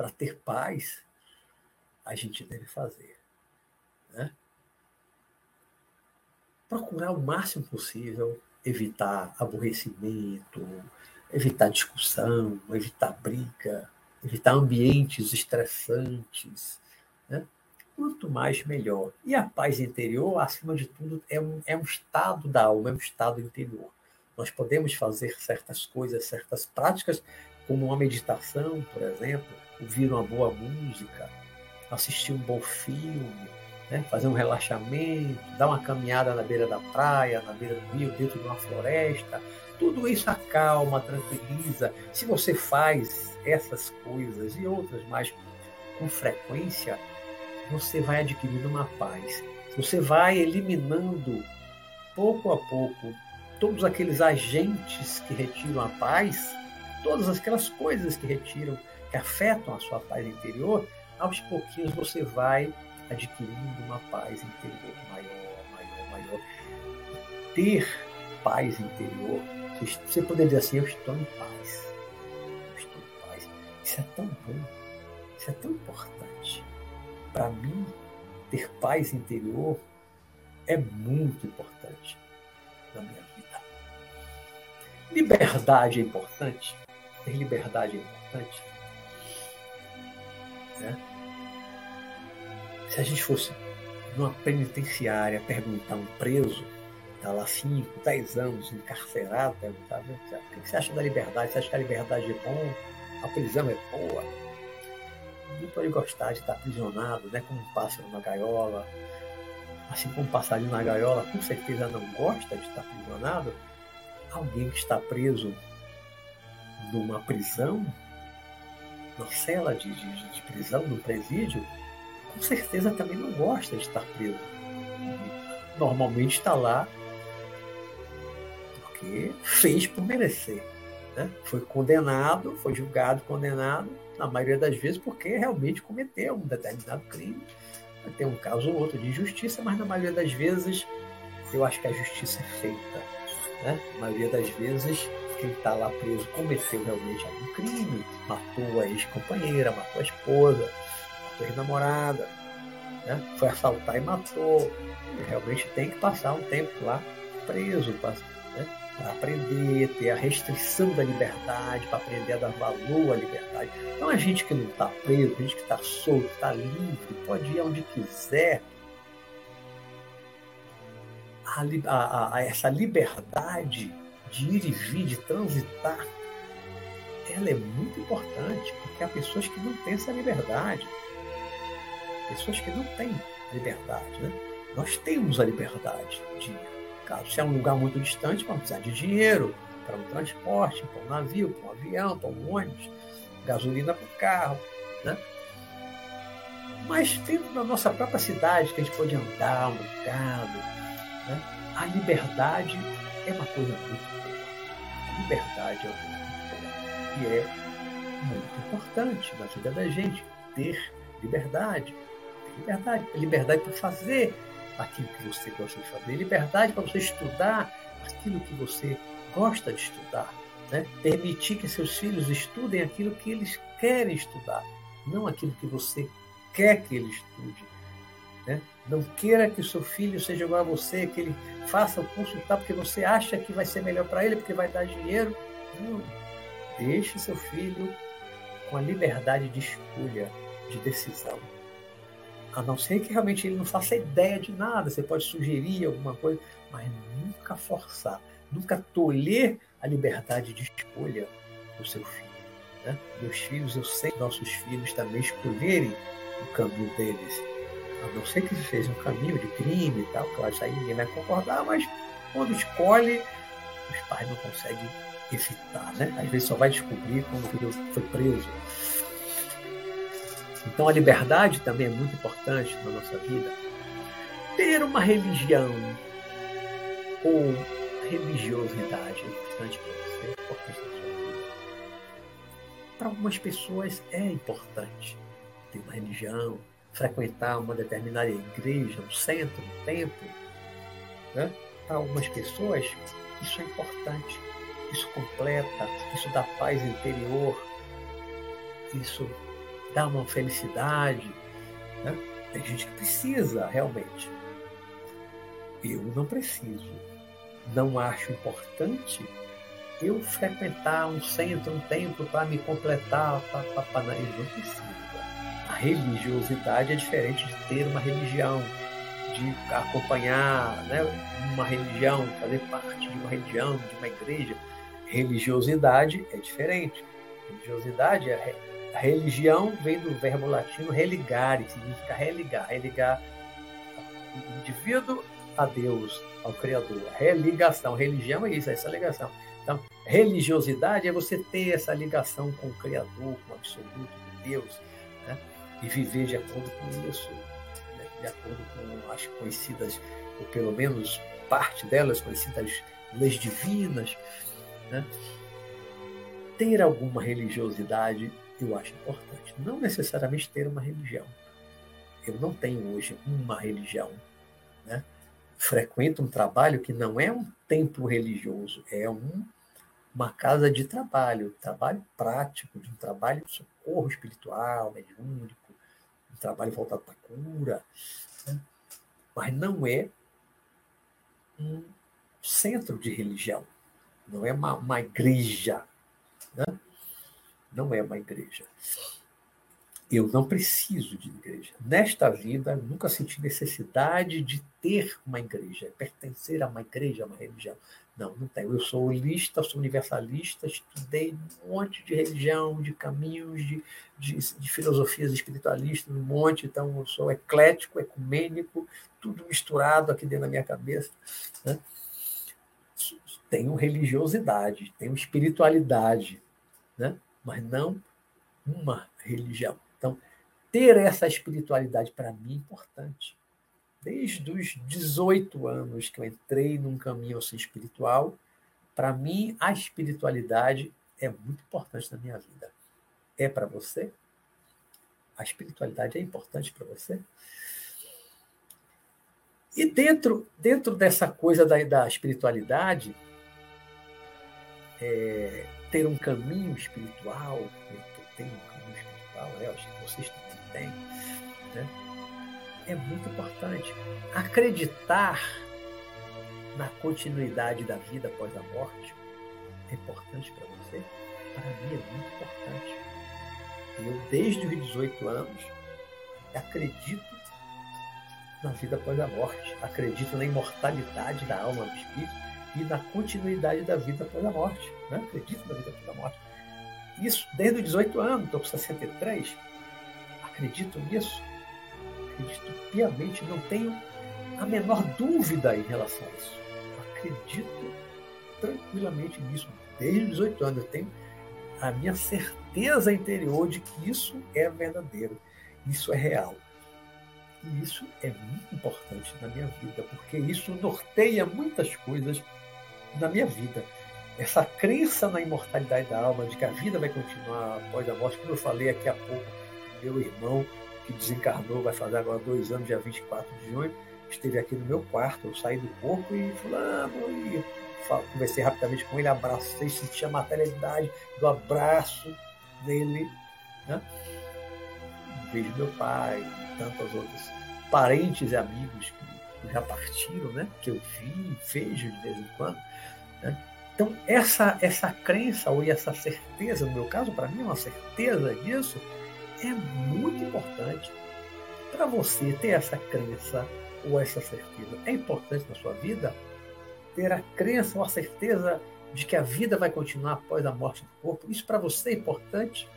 para ter paz, a gente deve fazer. Né? Procurar o máximo possível evitar aborrecimento, evitar discussão, evitar briga, evitar ambientes estressantes. Né? Quanto mais, melhor. E a paz interior, acima de tudo, é um, é um estado da alma, é um estado interior. Nós podemos fazer certas coisas, certas práticas, como uma meditação, por exemplo, ouvir uma boa música, assistir um bom filme, né? fazer um relaxamento, dar uma caminhada na beira da praia, na beira do rio, dentro de uma floresta. Tudo isso acalma, tranquiliza. Se você faz essas coisas e outras mais com frequência, você vai adquirindo uma paz. Você vai eliminando pouco a pouco todos aqueles agentes que retiram a paz, todas aquelas coisas que retiram, que afetam a sua paz interior, aos pouquinhos você vai adquirindo uma paz interior maior, maior, maior. Ter paz interior, você poderia dizer assim, eu estou em paz. Eu estou em paz. Isso é tão bom, isso é tão importante. Para mim, ter paz interior é muito importante na minha vida. Liberdade é importante. Ter liberdade é importante. Né? Se a gente fosse numa penitenciária perguntar a um preso, está lá 5, 10 anos encarcerado, perguntar o que você acha da liberdade? Você acha que a liberdade é bom? A prisão é boa? Ninguém pode gostar de estar aprisionado, né? como um pássaro na gaiola. Assim como um passarinho na gaiola, com certeza não gosta de estar aprisionado. Alguém que está preso numa prisão, numa cela de, de, de prisão, no presídio, com certeza também não gosta de estar preso. Normalmente está lá porque fez por merecer. Né? Foi condenado, foi julgado, condenado, na maioria das vezes porque realmente cometeu um determinado crime. Tem um caso ou outro de injustiça, mas na maioria das vezes eu acho que a justiça é feita. Né? Na maioria das vezes quem está lá preso cometeu realmente algum crime, matou a ex-companheira, matou a esposa, matou a ex-namorada, né? foi assaltar e matou. E realmente tem que passar um tempo lá preso, né? para aprender, ter a restrição da liberdade, para aprender a dar valor à liberdade. Então a gente que não está preso, a gente que está solto, está livre, pode ir onde quiser. A, a, a, essa liberdade de ir vir, de transitar, ela é muito importante, porque há pessoas que não têm essa liberdade. Pessoas que não têm liberdade. Né? Nós temos a liberdade de caso se é um lugar muito distante, vamos precisar de dinheiro para um transporte, para um navio, para um avião, para um ônibus, gasolina para o carro. Né? Mas dentro da nossa própria cidade, que a gente pode andar um bocado, né? a liberdade é uma coisa muito liberdade é uma que é muito importante na vida da gente. Ter liberdade. Ter liberdade. Liberdade para fazer aquilo que você gosta de fazer. Liberdade para você estudar aquilo que você gosta de estudar. Né? Permitir que seus filhos estudem aquilo que eles querem estudar, não aquilo que você quer que ele estude. Né? Não queira que o seu filho seja igual a você, que ele faça o curso tal porque você acha que vai ser melhor para ele, porque vai dar dinheiro. Não. Deixe seu filho com a liberdade de escolha, de decisão. A não ser que realmente ele não faça ideia de nada, você pode sugerir alguma coisa, mas nunca forçar, nunca tolher a liberdade de escolha do seu filho. Né? Meus filhos, eu sei nossos filhos também escolherem o caminho deles a não ser que seja um caminho de crime e tal, isso aí ninguém vai concordar, mas quando escolhe, os pais não conseguem evitar, né? Às vezes só vai descobrir quando o filho foi preso. Então a liberdade também é muito importante na nossa vida. Ter uma religião ou religiosidade é importante para você, é importante na sua vida. Para algumas pessoas é importante ter uma religião, frequentar uma determinada igreja, um centro, um templo, né? para algumas pessoas, isso é importante. Isso completa, isso dá paz interior, isso dá uma felicidade. Né? Tem gente que precisa realmente. Eu não preciso. Não acho importante eu frequentar um centro, um templo para me completar. Eu não preciso religiosidade é diferente de ter uma religião, de acompanhar né, uma religião, fazer parte de uma religião, de uma igreja. Religiosidade é diferente. Religiosidade é a religião vem do verbo latino religare, significa religar, religar o indivíduo a Deus, ao Criador. Religação, religião é isso, é essa ligação. Então, religiosidade é você ter essa ligação com o Criador, com o absoluto, com Deus e viver de acordo com isso, né? de acordo com as conhecidas, ou pelo menos parte delas, conhecidas leis divinas. Né? Ter alguma religiosidade eu acho importante. Não necessariamente ter uma religião. Eu não tenho hoje uma religião. Né? frequenta um trabalho que não é um templo religioso, é um, uma casa de trabalho, trabalho prático, de um trabalho de socorro espiritual, mediúnico, trabalho voltado para cura, né? mas não é um centro de religião, não é uma, uma igreja, né? não é uma igreja. Eu não preciso de igreja. Nesta vida, nunca senti necessidade de ter uma igreja, pertencer a uma igreja, a uma religião. Não, não tenho. Eu sou holista, sou universalista, estudei um monte de religião, de caminhos, de, de, de filosofias espiritualistas, um monte. Então, eu sou eclético, ecumênico, tudo misturado aqui dentro da minha cabeça. Né? Tenho religiosidade, tenho espiritualidade, né? mas não uma religião. Então, ter essa espiritualidade para mim é importante. Desde os 18 anos que eu entrei num caminho assim espiritual, para mim a espiritualidade é muito importante na minha vida. É para você? A espiritualidade é importante para você? E dentro, dentro dessa coisa da, da espiritualidade, é, ter um caminho espiritual, tenho um eu acho que vocês têm, né? é muito importante. Acreditar na continuidade da vida após a morte é importante para você? Para mim é muito importante. Eu, desde os 18 anos, acredito na vida após a morte, acredito na imortalidade da alma do espírito e na continuidade da vida após a morte. Né? Acredito na vida após a morte. Isso desde os 18 anos, estou com 63. Acredito nisso. Acredito piamente, não tenho a menor dúvida em relação a isso. Acredito tranquilamente nisso. Desde os 18 anos eu tenho a minha certeza interior de que isso é verdadeiro, isso é real. E isso é muito importante na minha vida, porque isso norteia muitas coisas na minha vida. Essa crença na imortalidade da alma, de que a vida vai continuar após a morte, como eu falei aqui há pouco, meu irmão, que desencarnou, vai fazer agora dois anos, dia 24 de junho, esteve aqui no meu quarto, eu saí do corpo e fulano, e conversei rapidamente com ele, abracei, senti a materialidade do abraço dele, né? Vejo meu pai, tantas outras parentes e amigos que já partiram, né? que eu vi, vejo de vez em quando. Né? Então, essa, essa crença ou essa certeza, no meu caso, para mim, é uma certeza disso, é muito importante. Para você ter essa crença ou essa certeza, é importante na sua vida ter a crença ou a certeza de que a vida vai continuar após a morte do corpo. Isso para você é importante?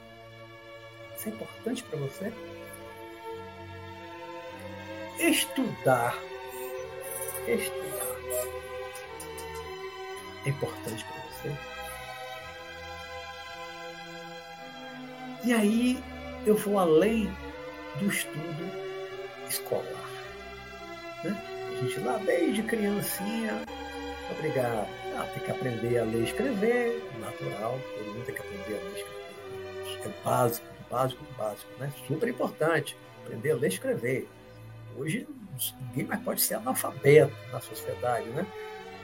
Isso é importante para você? estudar. Estudar. É importante para você. E aí eu vou além do estudo escolar. Né? A gente lá desde criancinha, obrigado. Ah, tem que aprender a ler e escrever, natural, todo mundo tem que aprender a ler e escrever. É básico, básico, básico, né? Super importante. Aprender a ler e escrever. Hoje ninguém mais pode ser analfabeto na sociedade, né?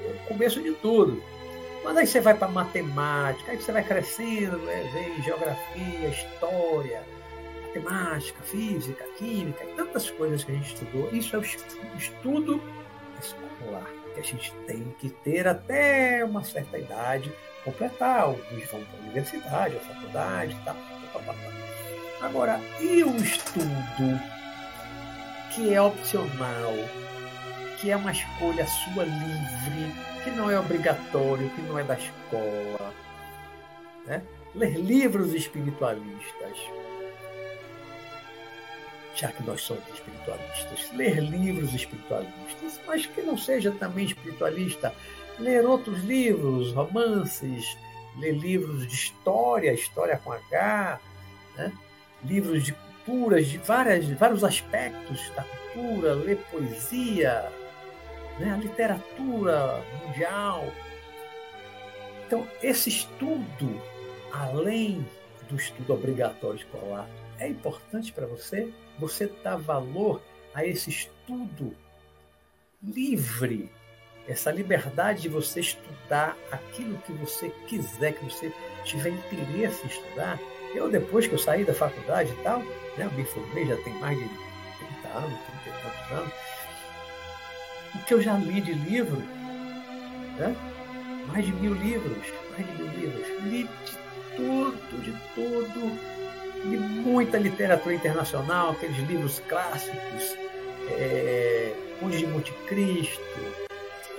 O começo de tudo. Mas aí você vai para matemática, aí você vai crescendo, né? vem geografia, história, matemática, física, química, e tantas coisas que a gente estudou. Isso é o estudo escolar, que a gente tem que ter até uma certa idade, completar. Alguns vão para a universidade, a faculdade, tá, tá, tá. Agora, e o estudo que é opcional, que é uma escolha sua livre, que não é obrigatório, que não é da escola. Né? Ler livros espiritualistas, já que nós somos espiritualistas, ler livros espiritualistas, mas que não seja também espiritualista, ler outros livros, romances, ler livros de história, história com H, né? livros de culturas, de várias, vários aspectos da cultura, ler poesia, né, a literatura mundial. Então, esse estudo, além do estudo obrigatório escolar, é importante para você? Você dá valor a esse estudo livre, essa liberdade de você estudar aquilo que você quiser, que você tiver interesse em estudar. Eu, depois que eu saí da faculdade e tal, né, eu me formei, já tem mais de 30 anos, 30 e tantos anos, o que eu já li de livro, né? mais de mil livros, mais de mil livros, li de tudo, de tudo, li muita literatura internacional, aqueles livros clássicos, é, Conde de Monte Cristo,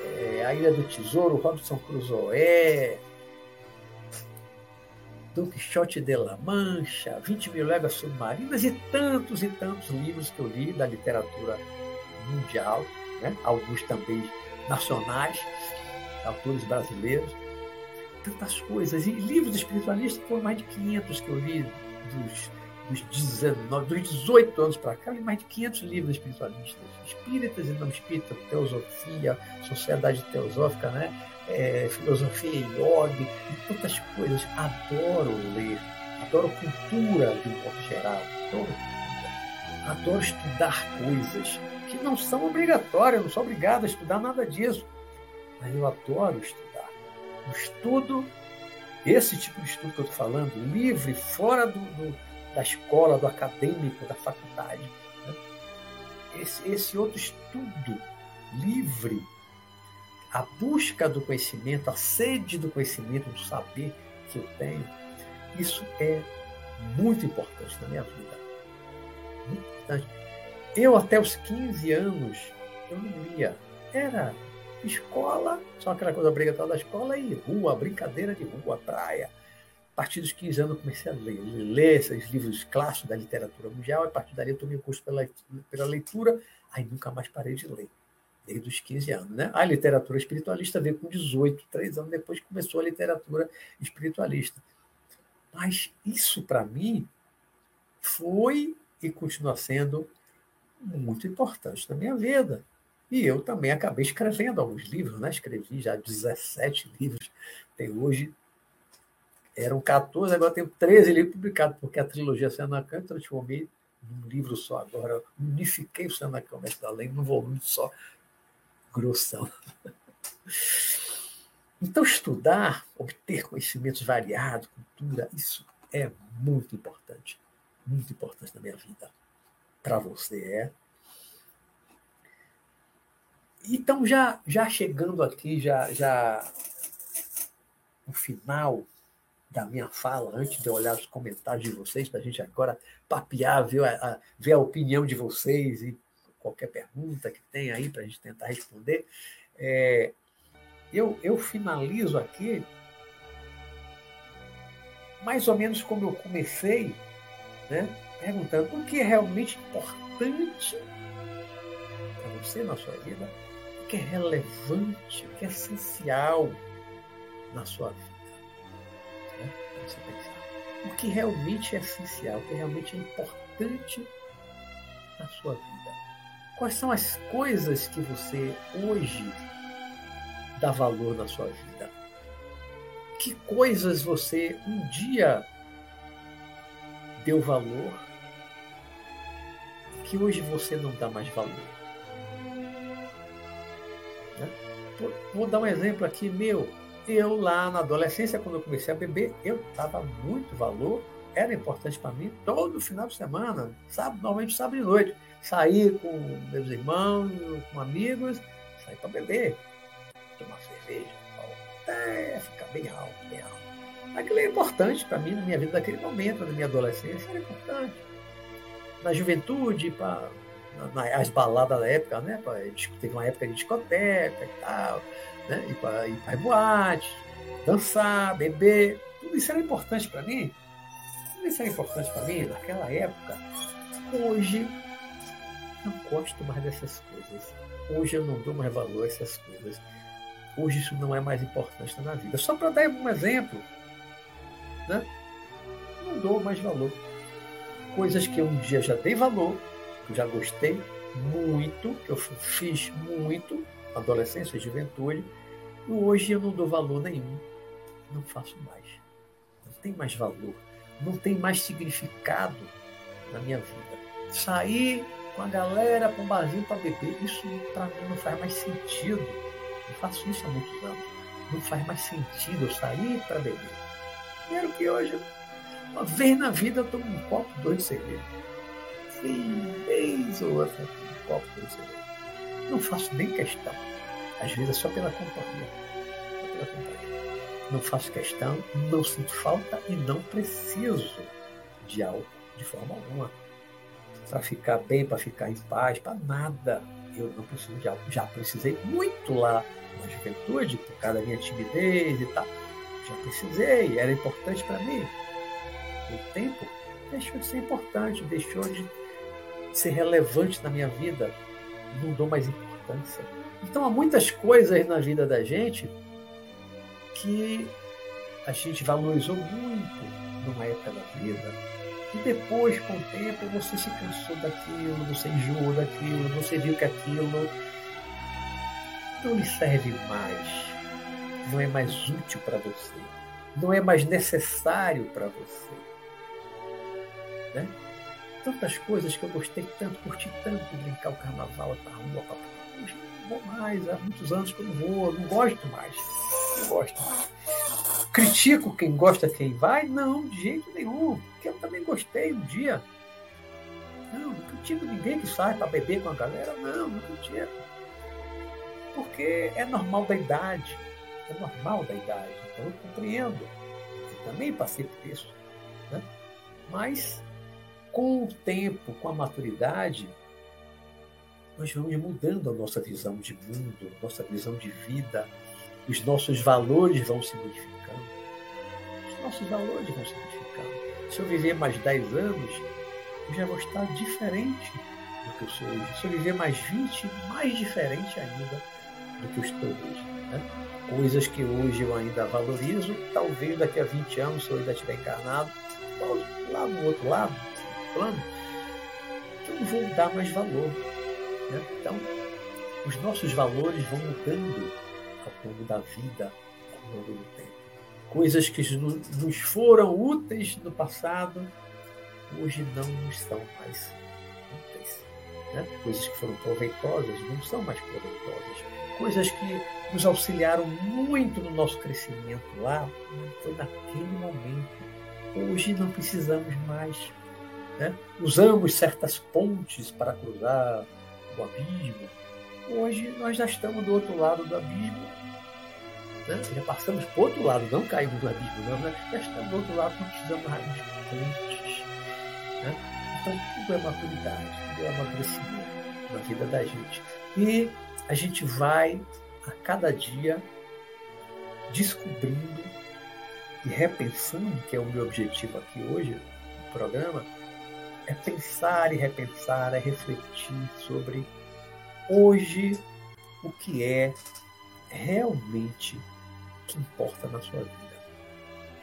é, A Ilha do Tesouro, Robson Crusoe, Don Quixote de la Mancha, 20 mil léguas submarinas e tantos e tantos livros que eu li da literatura mundial, né? alguns também nacionais, autores brasileiros, tantas coisas. E livros espiritualistas foram mais de 500 que eu li dos, dos, 19, dos 18 anos para cá, li mais de 500 livros espiritualistas, espíritas e não espíritas, teosofia, sociedade teosófica, né? É, filosofia yoga e tantas coisas. Adoro ler, adoro cultura de um modo geral, adoro cultura, adoro estudar coisas que não são obrigatórias, não sou obrigado a estudar nada disso. Mas eu adoro estudar. O estudo, esse tipo de estudo que eu estou falando, livre, fora do, do, da escola, do acadêmico, da faculdade. Né? Esse, esse outro estudo livre, a busca do conhecimento, a sede do conhecimento, do saber que eu tenho, isso é muito importante na minha vida. Eu, até os 15 anos, eu não lia. Era escola, só aquela coisa obrigatória da escola e rua, brincadeira de rua, praia. A partir dos 15 anos eu comecei a ler, ler esses livros clássicos da literatura mundial, a partir dali eu tomei o curso pela, pela leitura, aí nunca mais parei de ler, desde os 15 anos. Né? A literatura espiritualista veio com 18, três anos depois começou a literatura espiritualista. Mas isso, para mim, foi e continua sendo muito importante na minha vida. E eu também acabei escrevendo alguns livros, né? escrevi já 17 livros, até hoje eram 14, agora tenho 13 livros publicados, porque a trilogia Senacan transformei num livro só agora, unifiquei o Senacan Mestre da Lei num volume só, grossão. Então, estudar, obter conhecimentos variados, cultura, isso é muito importante. Muito importante na minha vida para você é. Então, já, já chegando aqui, já, já no final da minha fala, antes de eu olhar os comentários de vocês, para a gente agora papear, ver a, a, ver a opinião de vocês e qualquer pergunta que tem aí para a gente tentar responder, é, eu, eu finalizo aqui mais ou menos como eu comecei, né? perguntando o que é realmente importante para você na sua vida, o que é relevante, o que é essencial na sua vida. Né? Você pensar. O que realmente é essencial, o que realmente é importante na sua vida. Quais são as coisas que você hoje dá valor na sua vida? Que coisas você um dia deu valor que hoje você não dá mais valor. Né? Vou dar um exemplo aqui meu. Eu lá na adolescência, quando eu comecei a beber, eu dava muito valor, era importante para mim, todo final de semana, sábado, normalmente sábado de noite, sair com meus irmãos, com amigos, sair para beber, tomar cerveja, até ficar bem alto. Aquilo é importante para mim na minha vida naquele momento, na minha adolescência, era importante na juventude, pra, na, as baladas da época, né? Pra, teve uma época de discoteca e tal, né? Ir para ir para boate, dançar, beber, tudo isso era importante para mim. Tudo isso era importante para mim naquela época. Hoje não gosto mais dessas coisas. Hoje eu não dou mais valor a essas coisas. Hoje isso não é mais importante na vida. Só para dar um exemplo, né? Não dou mais valor coisas que um dia já dei valor, que eu já gostei muito, que eu fiz muito, adolescência, juventude, e hoje eu não dou valor nenhum. Não faço mais. Não tem mais valor. Não tem mais significado na minha vida. Sair com a galera, com um barzinho para beber. Isso para mim não faz mais sentido. Eu faço isso há muitos anos. Não faz mais sentido eu sair para beber. Primeiro que hoje, uma vez na vida, eu tomo um copo, dois de cerveja. Sim, vez ou outra, um copo, dois de cerveja. Não faço nem questão. Às vezes é só pela companhia. Só pela companhia. Não faço questão, não sinto falta e não preciso de álcool de forma alguma. Para ficar bem, para ficar em paz, para nada. Eu não preciso de álcool. Já precisei muito lá na juventude, por causa da minha timidez e tal. Já precisei, era importante para mim. O tempo deixou de ser importante, deixou de ser relevante na minha vida. Não dou mais importância. Então há muitas coisas na vida da gente que a gente valorizou muito numa época da vida e depois, com o tempo, você se cansou daquilo, você enjoou daquilo, você viu que aquilo não lhe serve mais, não é mais útil para você, não é mais necessário para você. Né? Tantas coisas que eu gostei tanto, curti tanto brincar o carnaval, a rua, hoje não vou mais, há muitos anos que eu não vou, não gosto mais, não gosto mais. Critico quem gosta, quem vai? Não, de jeito nenhum, porque eu também gostei um dia. Não, não critico ninguém que sai para beber com a galera, não, não critico porque é normal da idade. É normal da idade. Então eu compreendo. Eu também passei por isso. Né? Mas com o tempo, com a maturidade, nós vamos mudando a nossa visão de mundo, nossa visão de vida, os nossos valores vão se modificando. Os nossos valores vão se modificando. Se eu viver mais 10 anos, eu já vou estar diferente do que eu sou hoje. Se eu viver mais 20, mais diferente ainda do que estou hoje. Né? Coisas que hoje eu ainda valorizo, talvez daqui a 20 anos, se eu ainda estiver encarnado, lá no outro lado, plano, que eu não vou dar mais valor. Né? Então, os nossos valores vão mudando ao longo da vida, ao longo do tempo. Coisas que nos foram úteis no passado, hoje não nos são mais úteis. Né? Coisas que foram proveitosas não são mais proveitosas coisas que nos auxiliaram muito no nosso crescimento lá, foi naquele momento. Hoje não precisamos mais. Né? Usamos certas pontes para cruzar o abismo. Hoje nós já estamos do outro lado do abismo. Né? Já passamos para o outro lado, não caímos do abismo, não, né? já estamos do outro lado, não precisamos mais de pontes. Né? Então tudo é maturidade, tudo é amadurecimento na vida da gente. E a gente vai a cada dia descobrindo e repensando, que é o meu objetivo aqui hoje no programa, é pensar e repensar, é refletir sobre hoje o que é realmente que importa na sua vida,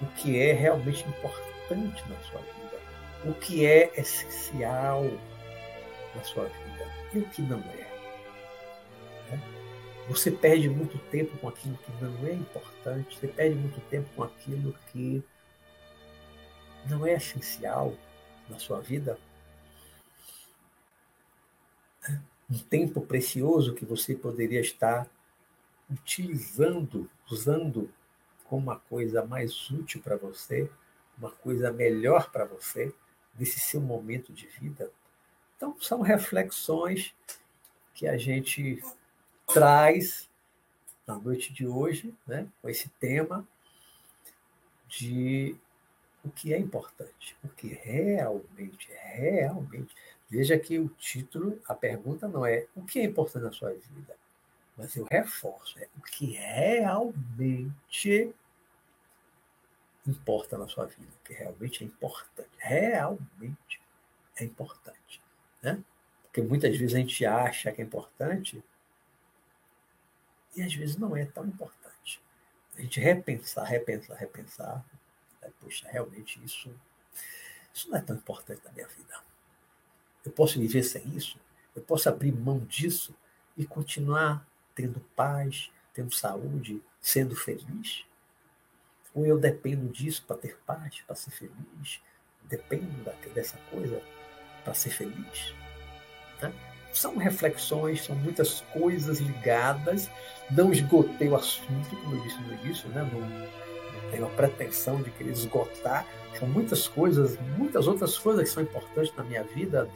o que é realmente importante na sua vida, o que é essencial na sua vida. E o que não é. Você perde muito tempo com aquilo que não é importante, você perde muito tempo com aquilo que não é essencial na sua vida. Um tempo precioso que você poderia estar utilizando, usando como uma coisa mais útil para você, uma coisa melhor para você, nesse seu momento de vida. Então, são reflexões que a gente traz na noite de hoje, né, com esse tema de o que é importante, o que realmente, realmente. Veja que o título, a pergunta não é o que é importante na sua vida, mas eu reforço, é o que realmente importa na sua vida, o que realmente é importante, realmente é importante, né? Porque muitas vezes a gente acha que é importante e às vezes não é tão importante. A gente repensar, repensar, repensar. Né? Poxa, realmente isso, isso não é tão importante na minha vida. Eu posso viver sem isso? Eu posso abrir mão disso e continuar tendo paz, tendo saúde, sendo feliz? Ou eu dependo disso para ter paz, para ser feliz? Dependo dessa coisa para ser feliz? Né? São reflexões, são muitas coisas ligadas. Não esgotei o assunto, como eu disse no início, né? não, não tenho a pretensão de querer esgotar. São muitas coisas, muitas outras coisas que são importantes na minha vida,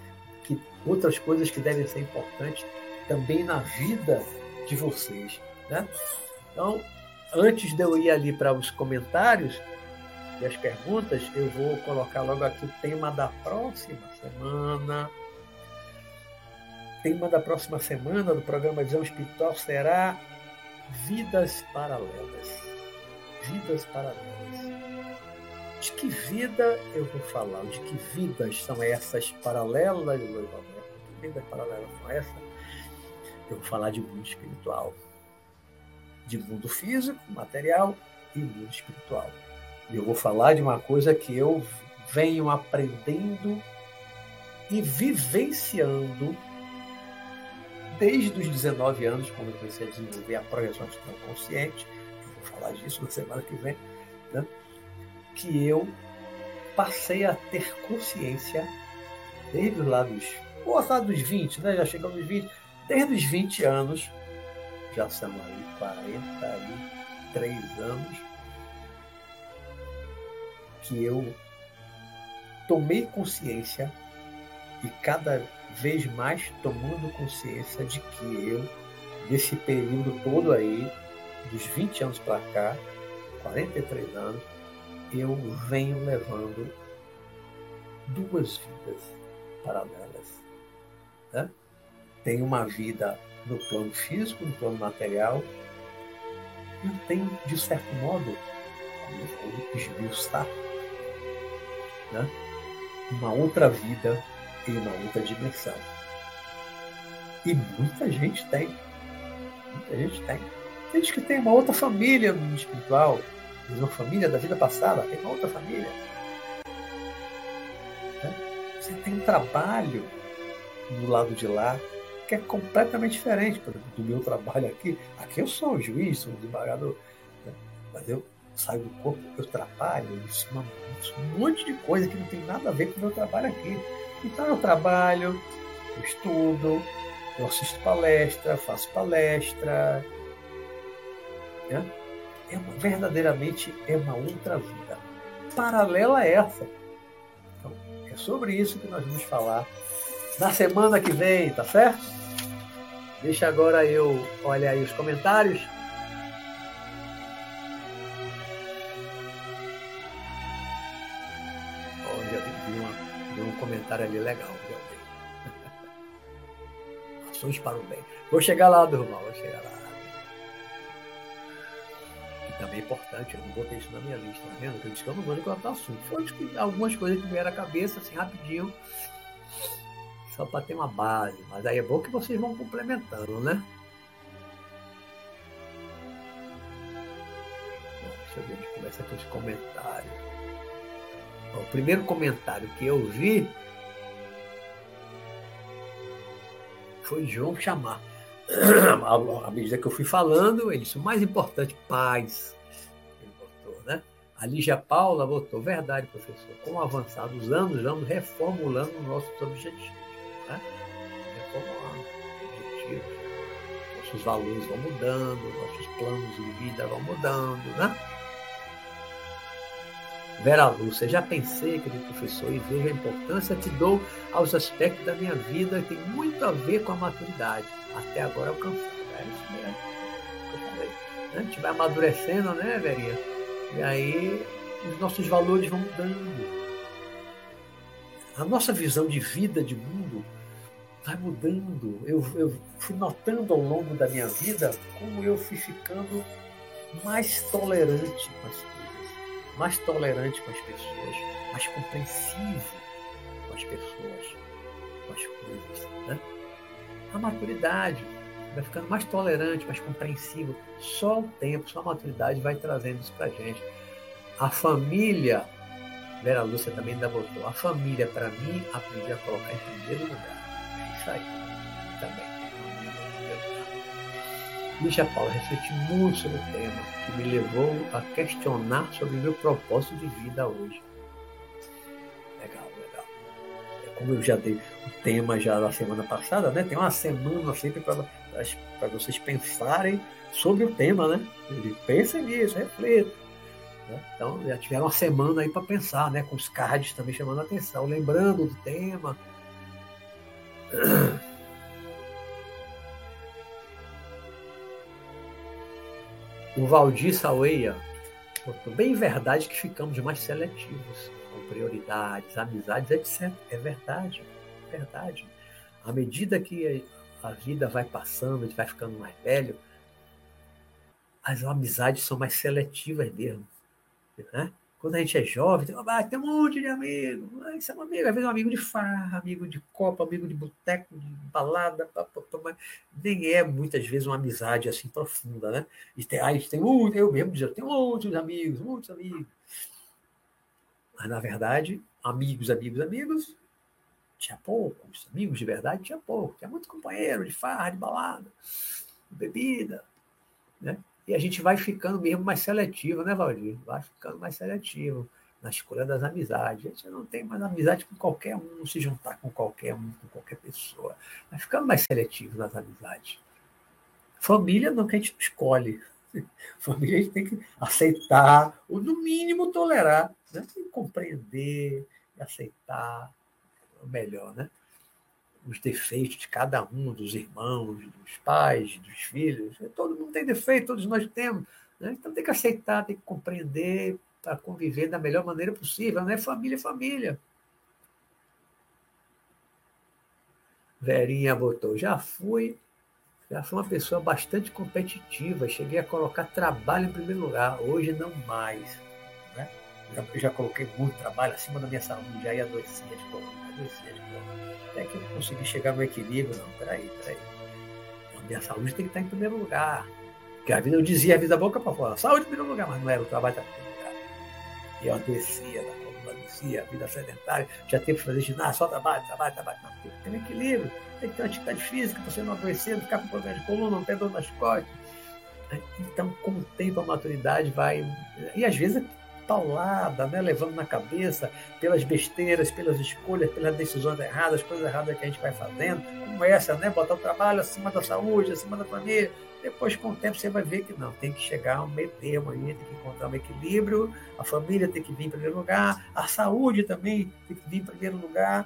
que outras coisas que devem ser importantes também na vida de vocês. Né? Então, antes de eu ir ali para os comentários e as perguntas, eu vou colocar logo aqui o tema da próxima semana. Tema da próxima semana do programa Visão Espiritual será Vidas Paralelas. Vidas Paralelas. De que vida eu vou falar? De que vidas são essas paralelas, Luiz Roberto? Que vidas paralelas são essas? Eu vou falar de mundo espiritual de mundo físico, material e mundo espiritual. E eu vou falar de uma coisa que eu venho aprendendo e vivenciando desde os 19 anos, quando eu comecei a desenvolver a projeção astral consciente, vou falar disso na semana que vem, né? que eu passei a ter consciência desde os lados, ou lá dos 20, né? já chegamos aos 20, desde os 20 anos, já são aí 43 anos, que eu tomei consciência e cada vez mais tomando consciência de que eu, desse período todo aí, dos 20 anos para cá, 43 anos, eu venho levando duas vidas paralelas. Né? Tenho uma vida no plano físico, no plano material, não tem, de certo modo, como o esmiuçar, né? uma outra vida em uma outra dimensão. E muita gente tem. Muita gente tem. Gente que tem uma outra família no espiritual, uma família da vida passada, tem uma outra família. Né? Você tem um trabalho do lado de lá, que é completamente diferente do meu trabalho aqui. Aqui eu sou um juiz, sou um desembargador, né? mas eu saio do corpo, eu trabalho, isso, um monte de coisa que não tem nada a ver com o meu trabalho aqui. Então eu trabalho, eu estudo, eu assisto palestra, faço palestra. Né? É uma, verdadeiramente é uma outra vida. Paralela a essa. Então, é sobre isso que nós vamos falar na semana que vem, tá certo? Deixa agora eu olhar aí os comentários. Comentário ali legal. Ações para o bem. Vou chegar lá, Durval, vou chegar lá. Que também é importante, eu não botei isso na minha lista, tá vendo? Eu disse que eu não vou cortar assunto. Foi algumas coisas que vieram à cabeça, assim, rapidinho só para ter uma base. Mas aí é bom que vocês vão complementando, né? Deixa eu ver, gente começa com os comentários. o primeiro comentário que eu vi foi João chamar. À medida que eu fui falando, ele disse: o mais importante, paz. Ele botou, né? A Lígia Paula botou: verdade, professor. Com o avançar dos anos, vamos reformulando nossos objetivos né? Reformando objetivos. Nossos valores vão mudando, nossos planos de vida vão mudando, né? Vera Lúcia, já pensei, querido professor, e vejo a importância que dou aos aspectos da minha vida que tem muito a ver com a maturidade. Até agora alcançado. É isso mesmo. Né? A gente vai amadurecendo, né, Verinha? E aí os nossos valores vão mudando. A nossa visão de vida, de mundo, vai mudando. Eu, eu fui notando ao longo da minha vida como eu fui ficando mais tolerante com as coisas, mais tolerante com as pessoas, mais compreensivo com as pessoas, com as coisas. Né? A maturidade vai ficando mais tolerante, mais compreensivo. Só o tempo, só a maturidade vai trazendo isso para gente. A família, Vera Lúcia também ainda botou, a família, para mim, aprendi a colocar em primeiro lugar isso aí Lígia Paula, refleti muito sobre o tema, que me levou a questionar sobre o meu propósito de vida hoje. Legal, legal. como eu já dei o tema já na semana passada, né? Tem uma semana sempre para vocês pensarem sobre o tema, né? Pensem nisso, reflitam. Né? Então já tiveram uma semana aí para pensar, né? Com os cards também chamando a atenção, lembrando do tema. O Valdir Saueia bem verdade que ficamos mais seletivos, com prioridades, amizades, etc. É verdade, é verdade. À medida que a vida vai passando, a gente vai ficando mais velho, as amizades são mais seletivas mesmo. Né? Quando a gente é jovem, tem, ah, tem um monte de amigos. Ah, isso é um amigo, às vezes é um amigo de farra, amigo de copa, amigo de boteco, de balada, mas nem é muitas vezes uma amizade assim profunda, né? E tem, a gente tem muito, eu mesmo dizer, tem muitos amigos, muitos amigos. Mas na verdade, amigos, amigos, amigos, tinha poucos. Amigos de verdade tinha pouco. Tinha muito companheiro de farra, de balada, de bebida, né? E a gente vai ficando mesmo mais seletivo, né, Valdir? Vai ficando mais seletivo na escolha das amizades. A gente não tem mais amizade com qualquer um, se juntar com qualquer um, com qualquer pessoa. Vai ficando mais seletivo nas amizades. Família não que a gente escolhe. Família a gente tem que aceitar, ou no mínimo tolerar, né? Tem que compreender e aceitar melhor, né? Os defeitos de cada um, dos irmãos, dos pais, dos filhos. Todo mundo tem defeito, todos nós temos. Né? Então tem que aceitar, tem que compreender para conviver da melhor maneira possível. Não é família, é família. Verinha botou, já fui, já fui uma pessoa bastante competitiva, cheguei a colocar trabalho em primeiro lugar, hoje não mais. Já, já coloquei muito trabalho acima da minha saúde, ia adoecia de pouco, adoecia de pouco até que eu consegui chegar no equilíbrio. Não, peraí, peraí. A minha saúde tem que estar em primeiro lugar. Porque a vida, eu dizia a vida boca para fora, saúde em primeiro lugar, mas não era, o trabalho estava em primeiro lugar. E eu adoecia, da coluna adoecia, a vida sedentária, já teve que fazer ginásio, só trabalho, trabalho, trabalho. Não, tem que ter um equilíbrio, tem que ter uma atividade física você não adoecer, não ficar com problema de coluna, não ter dor nas costas. Então, com o tempo, a maturidade vai. E às vezes paulada, né, levando na cabeça pelas besteiras, pelas escolhas, pelas decisões erradas, coisas erradas que a gente vai fazendo, como essa, né, botar o trabalho acima da saúde, acima da família. Depois, com o tempo, você vai ver que não, tem que chegar a um meio termo aí, tem que encontrar um equilíbrio, a família tem que vir em primeiro lugar, a saúde também tem que vir em primeiro lugar.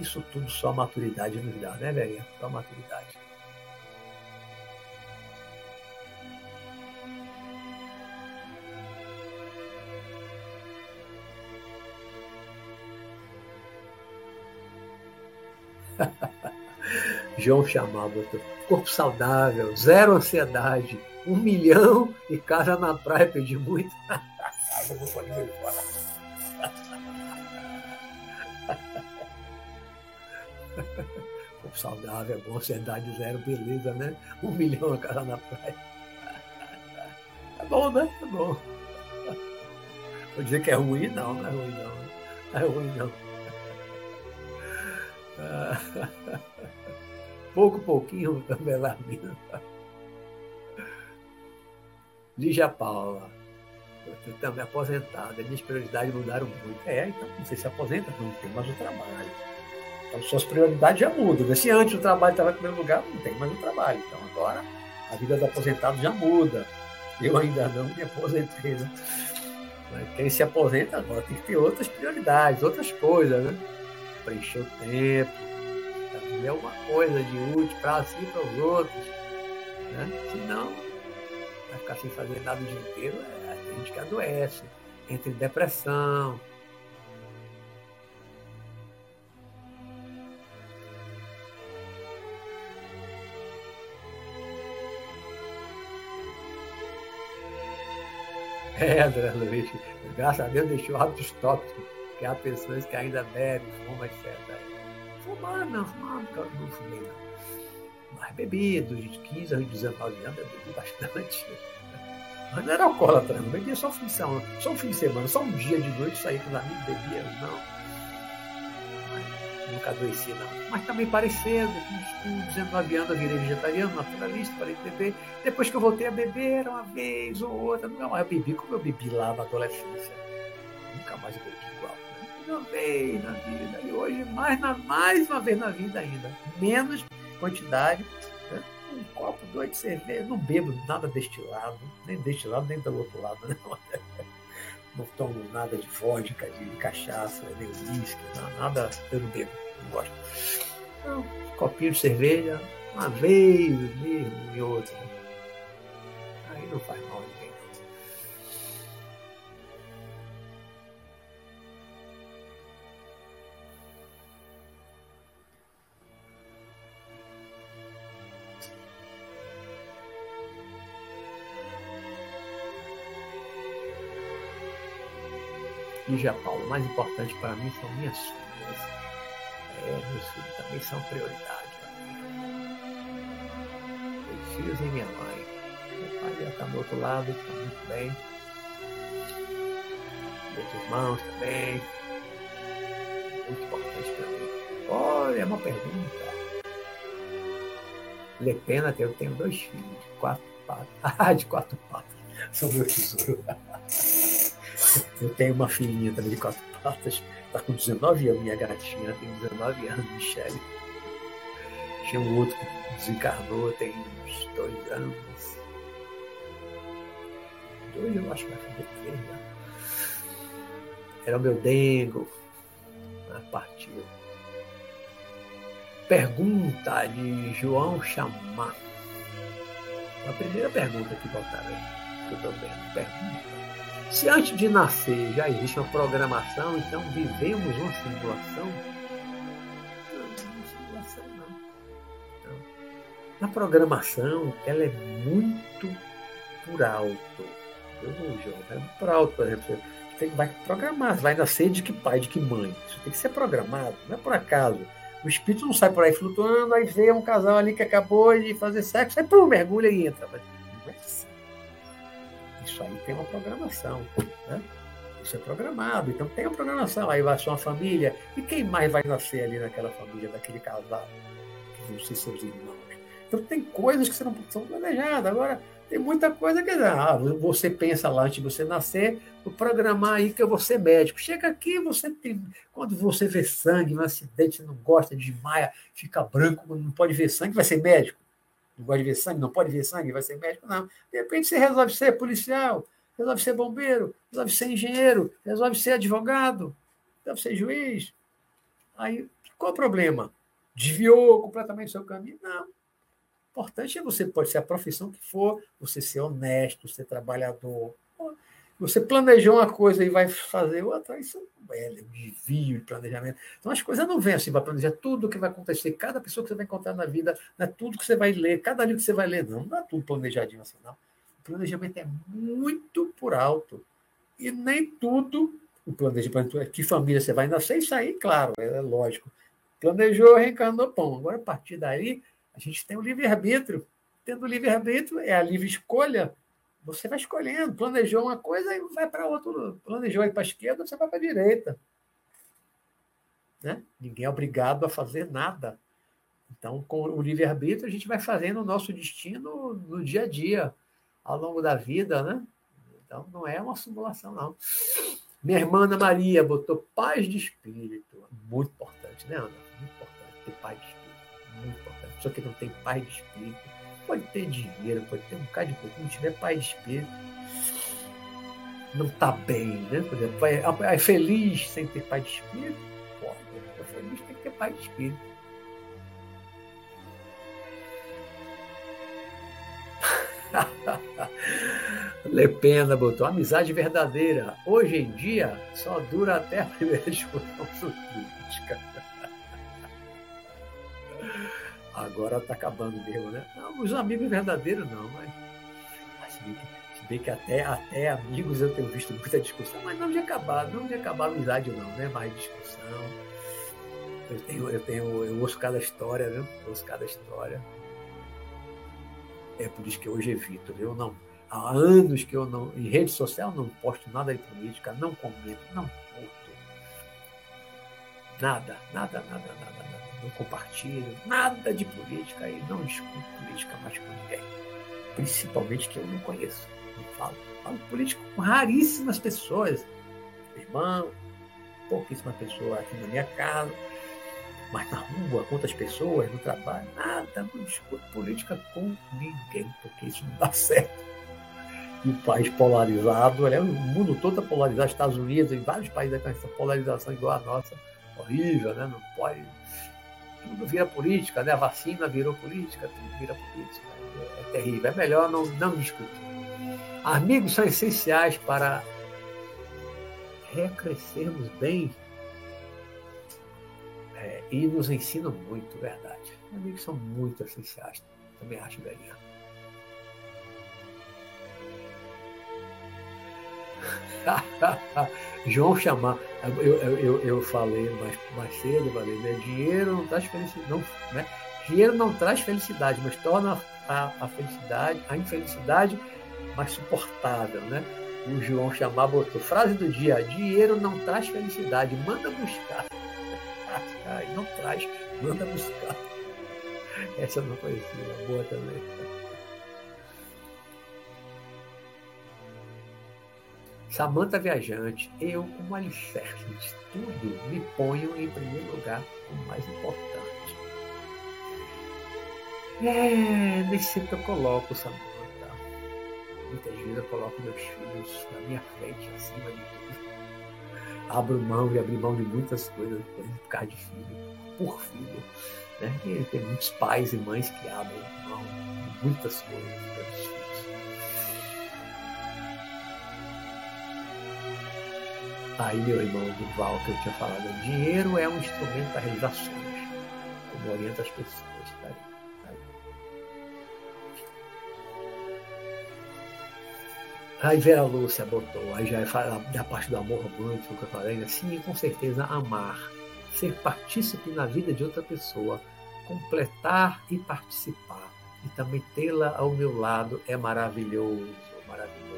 Isso tudo só a maturidade nos dá, né, velho? Só a maturidade. João chamava, corpo saudável, zero ansiedade, um milhão e casa na praia, pedi muito. Corpo saudável, bom, ansiedade zero, beleza, né? Um milhão a casa na praia. É bom, né? É bom. Vou dizer que é ruim, não, não é ruim, não. Não é ruim, não. Pouco, pouquinho, melamina. Lígia Paula. Eu também aposentada, minhas prioridades mudaram muito. É, então você se aposenta, não tem mais o trabalho. Então suas prioridades já mudam. Se antes o trabalho estava em primeiro lugar, não tem mais o trabalho. Então agora a vida do aposentado já muda. Eu ainda não me aposentei, né? Mas quem se aposenta agora tem que ter outras prioridades, outras coisas, né? preencher o tempo, fazer alguma coisa de útil para si e para os outros. Né? Senão, vai ficar sem fazer nada o dia inteiro, é, tem gente que adoece, entra em depressão. É, André Luiz, graças a Deus deixou hábitos tóxicos que há pessoas que ainda bebem, fumam, etc. Fumar, não, fumar, não fumei, não. Mas bebi, dos 15 aos 19 anos, eu bebi bastante. Mas não era alcoólatra, não bebia só um fim de semana, só um fim de semana, só um dia de noite, sair com os amigos, bebia, não. Nunca adoeci, não. Mas também parei cedo, com 19 anos eu virei vegetariano, naturalista, parei de beber. Depois que eu voltei a beber, uma vez ou outra, mais eu bebi como eu bebi lá na adolescência. Nunca mais bebi uma vez na vida. E hoje, mais, na, mais uma vez na vida ainda. Menos quantidade. Né? Um copo, dois de cerveja. Não bebo nada destilado. Nem destilado, nem do outro lado. Né? Não tomo nada de vodka, de cachaça, nem uísque. Nada, eu não bebo. Não gosto. Então, um copinho de cerveja, uma vez mesmo e outra. Aí não faz mal. Lígia Paulo, o mais importante para mim são minhas filhas. É, meus filhos também são prioridade. Meus filhos e minha mãe. Meu pai já está do outro lado, está muito bem. Meus irmãos também. Muito importante para mim. Olha, é uma pergunta. Le Pena, eu tenho dois filhos de quatro patas. Ah, de quatro patas. São meu tesouro. Eu tenho uma filhinha também de quatro patas, está com 19 anos, minha gatinha tem 19 anos, Michelle. Tinha um outro que desencarnou tem uns dois anos. Dois eu acho que vai fazer três. Era o meu dengo. Partiu. Pergunta de João Chamar. A primeira pergunta que botaram aí, que eu estou vendo. Pergunta. Se antes de nascer já existe uma programação, então vivemos uma simulação? Não, não simulação não. não. A programação ela é muito por alto. Eu vou jogar é por alto, por exemplo. Você tem, vai programar, vai nascer de que pai, de que mãe. Isso tem que ser programado, não é por acaso. O espírito não sai por aí flutuando, aí vê um casal ali que acabou de fazer sexo, aí pum, mergulha e entra. Mas não. Isso aí tem uma programação. Né? Isso é programado, então tem a programação. Aí vai ser uma família, e quem mais vai nascer ali naquela família, daquele casal? Que vão ser seus irmãos. Então tem coisas que não são planejadas. Agora, tem muita coisa que ah, você pensa lá antes de você nascer, vou programar aí que eu vou ser médico. Chega aqui, você tem. Quando você vê sangue, um acidente, não gosta, desmaia, fica branco, não pode ver sangue, vai ser médico não gosta de ver sangue, não pode ver sangue, vai ser médico, não. De repente você resolve ser policial, resolve ser bombeiro, resolve ser engenheiro, resolve ser advogado, resolve ser juiz. Aí, qual o problema? Desviou completamente o seu caminho? Não. O importante é você pode ser a profissão que for, você ser honesto, ser trabalhador, você planejou uma coisa e vai fazer outra, isso é um desvio de planejamento. Então as coisas não vêm assim para planejar tudo o que vai acontecer, cada pessoa que você vai encontrar na vida, não é tudo que você vai ler, cada livro que você vai ler, não, não é tudo planejadinho assim, não. O planejamento é muito por alto. E nem tudo, o planejamento, é que família você vai nascer, isso aí, claro, é lógico. Planejou, reencarnou, pão. Agora, a partir daí, a gente tem o livre-arbítrio. Tendo livre-arbítrio, é a livre escolha você vai escolhendo, planejou uma coisa e vai para outro. Planejou ir para a esquerda, você vai para a direita. Né? Ninguém é obrigado a fazer nada. Então, com o livre-arbítrio, a gente vai fazendo o nosso destino no dia a dia, ao longo da vida, né? Então, não é uma simulação, não. Minha irmã Ana Maria botou paz de espírito. Muito importante, né, Ana? Muito importante ter paz de espírito. Muito importante. Pessoa que não tem paz de espírito pode ter dinheiro, pode ter um bocado de coisa, não tiver pai de espírito, não está bem, né? Por exemplo, é, feliz sem ter pai de espírito? Pode, é feliz tem que ter pai de espírito. Le Pena botou amizade verdadeira. Hoje em dia só dura até a primeira discussão política. agora está acabando mesmo, né? Não, os amigos verdadeiros não, mas, mas se, bem que, se bem que até, até amigos eu tenho visto muita discussão, mas não de acabar, não de acabar a amizade não, né? Mais discussão. Eu tenho, eu tenho, eu ouço cada história, viu? Eu ouço cada história. É por isso que hoje evito, viu? Não, há anos que eu não, em rede social não posto nada de política, não comento, não curto. Nada, nada, nada, nada, nada não compartilho nada de política e não discuto política mais com ninguém. Principalmente que eu não conheço. Não falo. Falo política com raríssimas pessoas. Irmão, pouquíssima pessoa aqui na minha casa, mas na rua, com outras pessoas, no trabalho, nada, não discuto política com ninguém, porque isso não dá certo. E o país polarizado, olha, o mundo todo está polarizado, Estados Unidos, em vários países com essa polarização igual a nossa, horrível, né? Não pode. Tudo vira política, né? A vacina virou política, tudo vira política. É, terrível. É melhor não, não discutir. Amigos são essenciais para recrescermos bem é, e nos ensinam muito, verdade. Amigos são muito essenciais, também acho, velhinha. João chamar, eu, eu, eu falei mais, mais cedo, falei, né? dinheiro não traz felicidade, não, né? dinheiro não traz felicidade, mas torna a, a felicidade, a infelicidade mais suportável, né? O João chamar botou frase do dia: dinheiro não traz felicidade, manda buscar. Ai, não traz, manda buscar. Essa não conhecia, boa também. Samanta Viajante, eu, como alicerce de tudo, me ponho em primeiro lugar como mais importante. É, nem sempre eu coloco Samanta. Muitas vezes eu coloco meus filhos na minha frente, acima de tudo. Abro mão e abro mão de muitas coisas por causa de filho, por filho. Né? E tem muitos pais e mães que abrem mão de muitas coisas pelos Aí meu irmão Duval, que eu tinha falado, dinheiro é um instrumento para realizar sonhos, como orienta as pessoas. Tá? Aí Vera Lúcia botou, aí já é da parte do amor romântico que eu falei, né? sim, com certeza amar, ser partícipe na vida de outra pessoa, completar e participar, e também tê-la ao meu lado é maravilhoso, maravilhoso.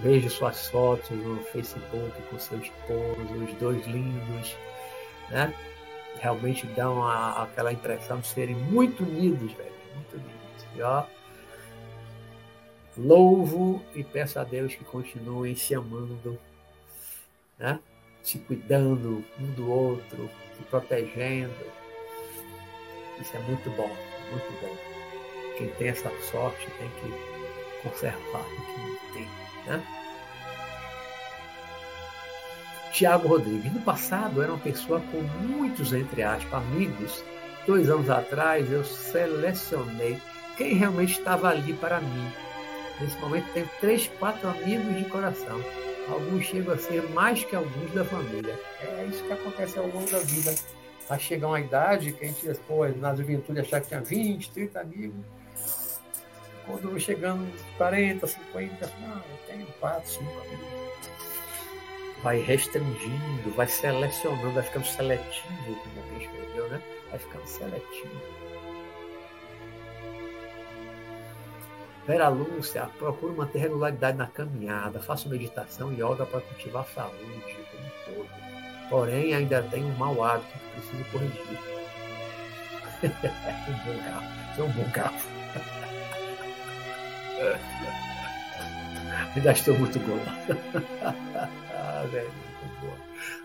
Vejo suas fotos no Facebook com seu esposo, os dois lindos, né? Realmente dão a, aquela impressão de serem muito unidos, velho, muito unidos. E ó, louvo e peço a Deus que continuem se amando, né? se cuidando um do outro, se protegendo. Isso é muito bom, muito bom. Quem tem essa sorte tem que conservar o que tem. Né? Tiago Rodrigues, no passado era uma pessoa com muitos, entre aspas, amigos. Dois anos atrás eu selecionei quem realmente estava ali para mim Nesse momento tenho três, quatro amigos de coração. Alguns chegam a ser mais que alguns da família. É isso que acontece ao longo da vida. Vai chegar uma idade que a gente, pô, na juventude achar que tinha 20, 30 amigos. Quando chegando 40, 50, não, eu tenho 4, 5 amigos. Vai restringindo, vai selecionando, vai ficando seletivo, como alguém escreveu, né? Vai ficando seletivo. Vera Lúcia, procuro manter regularidade na caminhada, faço meditação e yoga para cultivar a saúde como todo. Porém, ainda tenho um mau hábito que preciso corrigir. um bom carro. É um bom carro. ainda estou muito gordo. ah.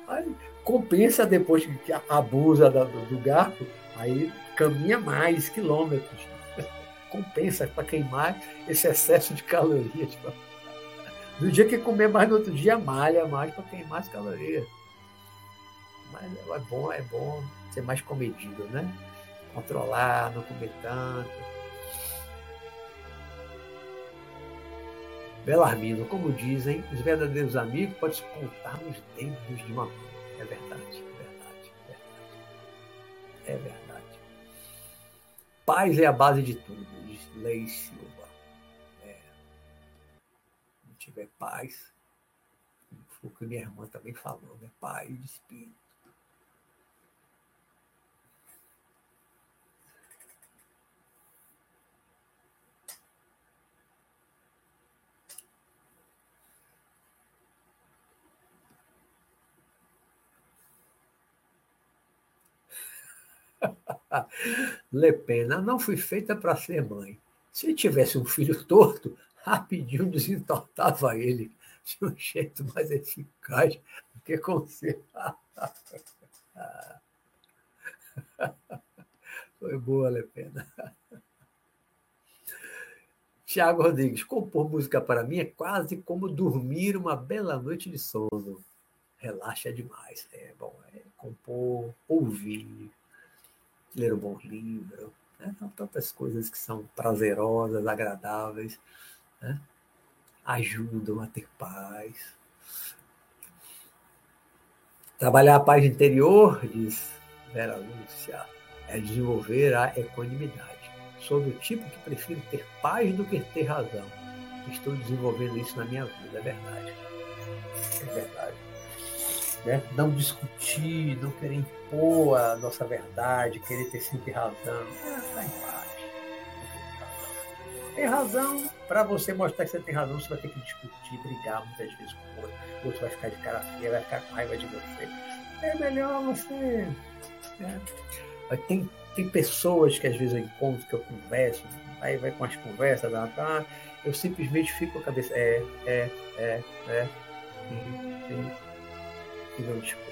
Aí, compensa depois que abusa do, garfo, aí caminha mais quilômetros compensa para queimar esse excesso de calorias. No dia que comer mais no outro dia, malha mais para queimar as calorias. Mas é bom, é bom ser mais comedido, né? Controlar, não comer tanto. Belarmino, como dizem, os verdadeiros amigos podem se contar nos dedos de uma mão. É verdade, é verdade, é verdade. É verdade. Paz é a base de tudo, diz Lei Silva. É. Se tiver paz, foi o que minha irmã também falou, né? Paz de espírito. Le Pena, não fui feita para ser mãe. Se tivesse um filho torto, rapidinho desentortava ele. de um jeito mais eficaz do que conservar. Foi boa, Lepena. Tiago Rodrigues, compor música para mim é quase como dormir uma bela noite de sono. Relaxa demais. É bom, é compor, ouvir, ler um bom livro. Né? São tantas coisas que são prazerosas, agradáveis, né? ajudam a ter paz. Trabalhar a paz interior, diz Vera Lúcia, é desenvolver a equanimidade. Sou do tipo que prefiro ter paz do que ter razão. Estou desenvolvendo isso na minha vida, é verdade. É verdade. Né? Não discutir, não querer impor a nossa verdade, querer ter sempre razão. É, em paz. Tem razão, para você mostrar que você tem razão, você vai ter que discutir, brigar muitas vezes com o outro. O outro vai ficar de cara feia, vai ficar com raiva de você. É melhor você. Né? Tem tem pessoas que às vezes eu encontro, que eu converso, aí vai com as conversas, tá, tá, eu simplesmente fico com a cabeça, é, é, é, é, e, e, e não discuto.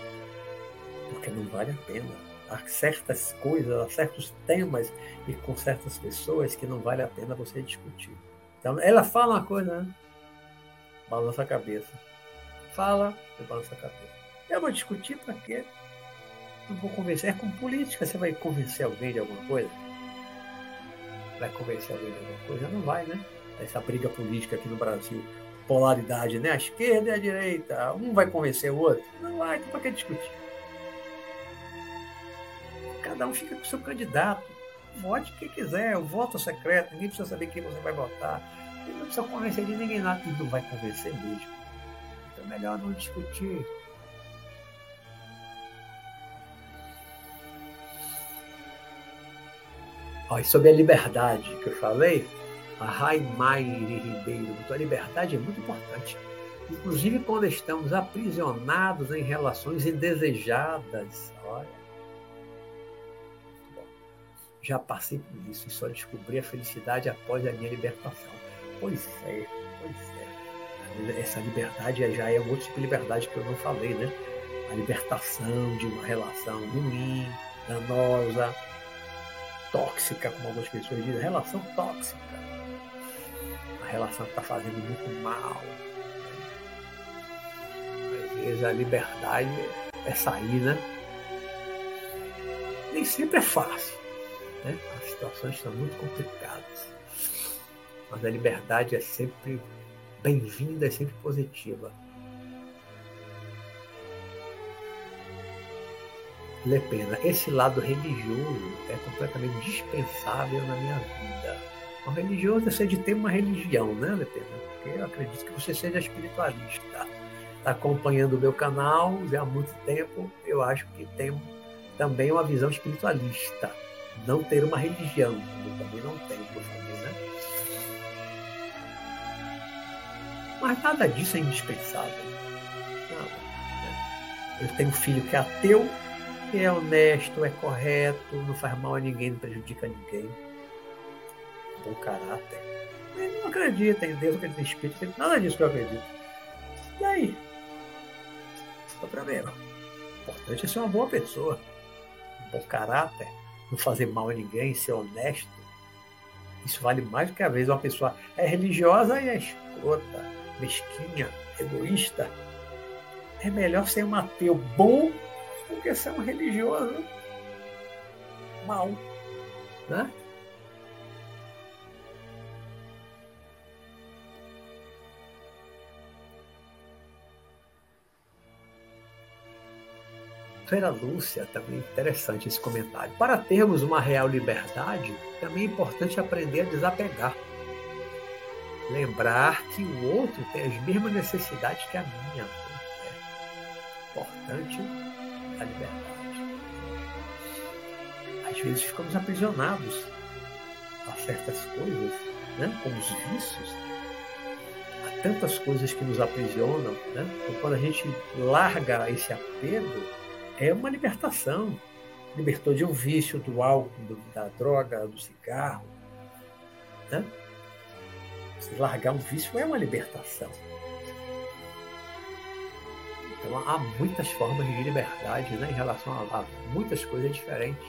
Porque não vale a pena. Há certas coisas, há certos temas e com certas pessoas que não vale a pena você discutir. Então, ela fala uma coisa, né? balança a cabeça. Fala, eu balanço a cabeça. Eu vou discutir para quê? Não vou convencer. É com política. Você vai convencer alguém de alguma coisa? Vai convencer alguém de alguma coisa? Não vai, né? Essa briga política aqui no Brasil. Polaridade, né? A esquerda e a direita. Um vai convencer o outro? Não vai. Então, para que discutir? Cada um fica com o seu candidato. Vote quem quiser. O voto secreto. Ninguém precisa saber quem você vai votar. Não precisa convencer de ninguém nada. E não vai convencer mesmo. Então, é melhor não discutir. Ó, sobre a liberdade que eu falei, a Raimaire Ribeiro, a liberdade é muito importante. Inclusive quando estamos aprisionados em relações indesejadas. Olha. Já passei por isso e só descobri a felicidade após a minha libertação. Pois é, pois é. Essa liberdade já é outro tipo de liberdade que eu não falei, né? A libertação de uma relação ruim, danosa, tóxica, como algumas pessoas dizem, relação tóxica. Relação que está fazendo muito mal. Às vezes a liberdade é sair, né? Nem sempre é fácil. Né? As situações estão muito complicadas. Mas a liberdade é sempre bem-vinda, é sempre positiva. Le Pena, esse lado religioso é completamente dispensável na minha vida. O religioso é ser de ter uma religião, né, Le Pena? Porque eu acredito que você seja espiritualista. Está acompanhando o meu canal já há muito tempo, eu acho que tem também uma visão espiritualista. Não ter uma religião, eu também não tenho, por favor, né? Mas nada disso é indispensável. Né? Eu tenho um filho que é ateu, que é honesto, é correto, não faz mal a ninguém, não prejudica ninguém. Bom caráter. Ele não acredita em Deus, acredita em Espírito, nada disso que eu acredito. E aí? Só para ver. O importante é ser uma boa pessoa. Um bom caráter, não fazer mal a ninguém, ser honesto. Isso vale mais do que a vez uma pessoa é religiosa e é escrota, mesquinha, egoísta. É melhor ser um ateu bom porque ser um religioso mal, né? Vera Lúcia, também interessante esse comentário. Para termos uma real liberdade, também é importante aprender a desapegar. Lembrar que o outro tem as mesmas necessidades que a minha. É importante a liberdade. Às vezes ficamos aprisionados a certas coisas, né? como os vícios. Há tantas coisas que nos aprisionam. Né? Então, quando a gente larga esse apego, é uma libertação. Libertou de um vício, do álcool, da droga, do cigarro. Né? Se largar um vício é uma libertação. Então há muitas formas de liberdade né, em relação a, a muitas coisas diferentes.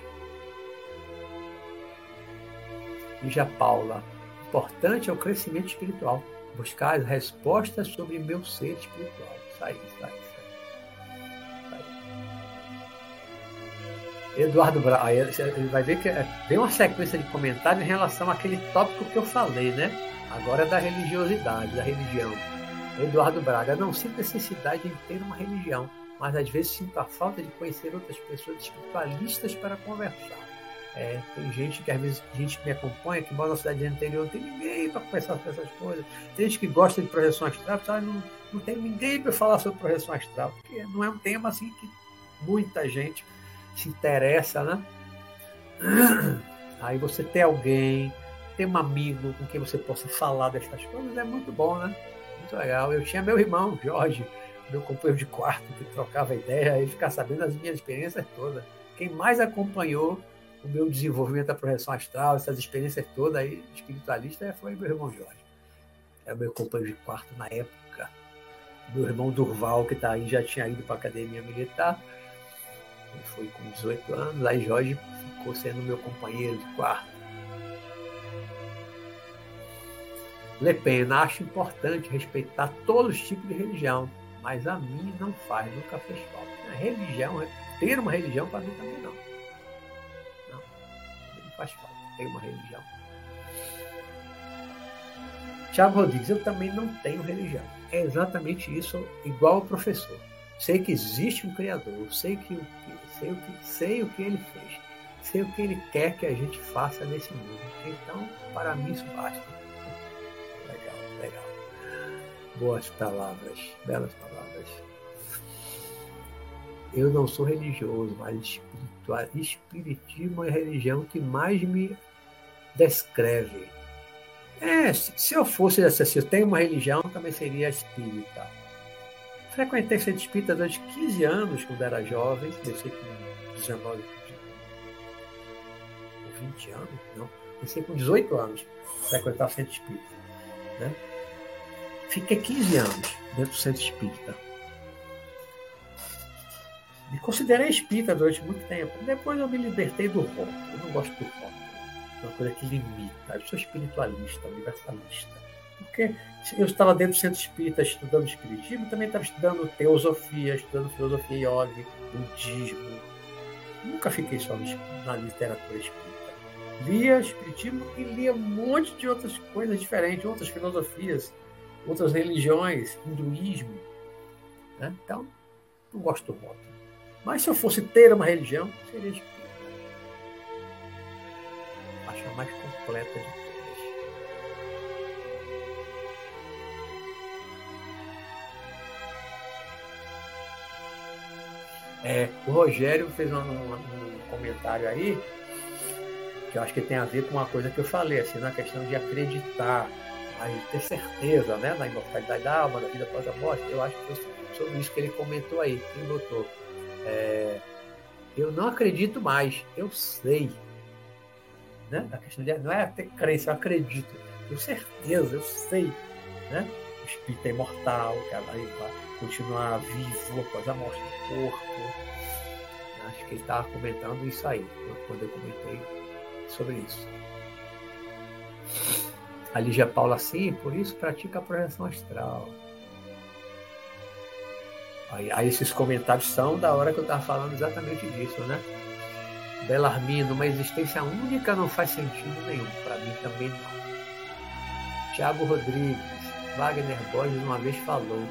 E já Paula, importante é o crescimento espiritual, buscar as respostas sobre meu ser espiritual. Isso aí, Eduardo Braga, aí ele vai ver que é, tem uma sequência de comentários em relação àquele tópico que eu falei, né? Agora é da religiosidade, da religião. Eduardo Braga, não sinto necessidade em ter uma religião, mas às vezes sinto a falta de conhecer outras pessoas espiritualistas para conversar. É, tem gente que às vezes gente que me acompanha, que mora na cidade interior, não tem ninguém para conversar sobre essas coisas. Tem gente que gosta de projeção astral, sabe? Não, não tem ninguém para falar sobre projeção astral, porque não é um tema assim que muita gente se interessa, né? Aí você ter alguém, ter um amigo com quem você possa falar destas coisas é muito bom, né? Muito legal. Eu tinha meu irmão, Jorge, meu companheiro de quarto, que trocava ideia e ficava sabendo as minhas experiências todas. Quem mais acompanhou o meu desenvolvimento da projeção astral, essas experiências todas aí, espiritualista, foi meu irmão Jorge. Era meu companheiro de quarto na época. Meu irmão Durval, que está aí, já tinha ido para a academia militar ele foi com 18 anos, aí Jorge ficou sendo meu companheiro de quarto. Le Pen, acho importante respeitar todos os tipos de religião, mas a mim não faz, nunca fez falta. A religião, ter uma religião para mim também não. Não, não faz falta ter uma religião. Tiago Rodrigues, eu também não tenho religião. É exatamente isso, igual o professor. Sei que existe um Criador, sei que, sei, o que, sei o que ele fez, sei o que ele quer que a gente faça nesse mundo. Então, para mim, isso basta. Legal, legal. Boas palavras, belas palavras. Eu não sou religioso, mas espiritual, espiritismo é a religião que mais me descreve. É, se eu fosse assim, eu tenho uma religião, também seria espírita Frequentei centro espírita durante 15 anos, quando era jovem, comecei com 19, ou 20 anos, não, comecei com 18 anos, frequentar centro espírita. Né? Fiquei 15 anos dentro do centro espírita. Me considerei espírita durante muito tempo. Depois eu me libertei do rock. Eu não gosto do rock. É uma coisa que limita. Eu sou espiritualista, universalista. Porque eu estava dentro do centro espírita estudando espiritismo, também estava estudando teosofia, estudando filosofia yoga, budismo. Nunca fiquei só na literatura espírita. Lia espiritismo e lia um monte de outras coisas diferentes, outras filosofias, outras religiões, hinduísmo. Né? Então, não gosto rótulo. Mas se eu fosse ter uma religião, seria espírita. Acho a mais completa de É, o Rogério fez um, um, um, comentário aí que eu acho que tem a ver com uma coisa que eu falei, assim, na questão de acreditar, de ter certeza né, na imortalidade da alma, da vida após a morte. Eu acho que foi sobre isso que ele comentou aí, que ele botou. É, eu não acredito mais, eu sei. Né? A questão de, não é ter crença, eu acredito. Tenho certeza, eu sei. Né? O espírito é imortal, que ela vai continuar vivo após a morte do corpo. Acho que ele estava comentando isso aí, quando eu comentei sobre isso. A Lígia Paula, sim, por isso pratica a projeção astral. Aí, aí, esses comentários são da hora que eu estava falando exatamente disso, né? Belarmino, uma existência única não faz sentido nenhum. Para mim também não. Tiago Rodrigues, Wagner Borges uma vez falou: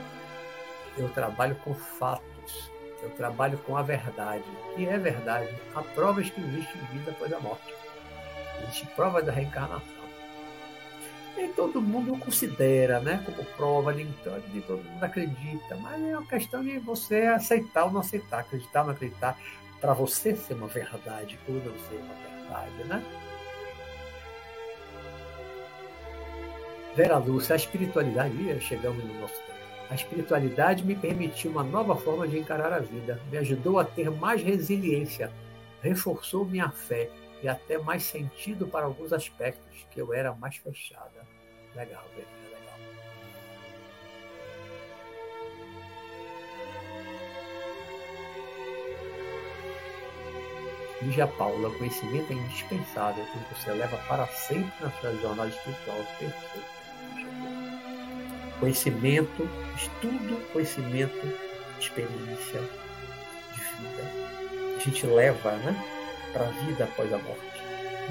eu trabalho com fatos, eu trabalho com a verdade. E é verdade. Há provas que existe vida após a morte. Existe prova da reencarnação. Nem todo mundo considera né, como prova, nem, nem todo mundo acredita, mas é uma questão de você aceitar ou não aceitar, acreditar ou não acreditar, para você ser uma verdade ou não ser uma verdade, né? Vera Lúcia, a espiritualidade, chegamos no nosso. A espiritualidade me permitiu uma nova forma de encarar a vida, me ajudou a ter mais resiliência, reforçou minha fé e até mais sentido para alguns aspectos que eu era mais fechada. Legal, velho. Lígia Paula, conhecimento é indispensável que você leva para sempre na sua jornada espiritual perfeita. Conhecimento, estudo, conhecimento, experiência de vida. A gente leva né, para a vida após a morte.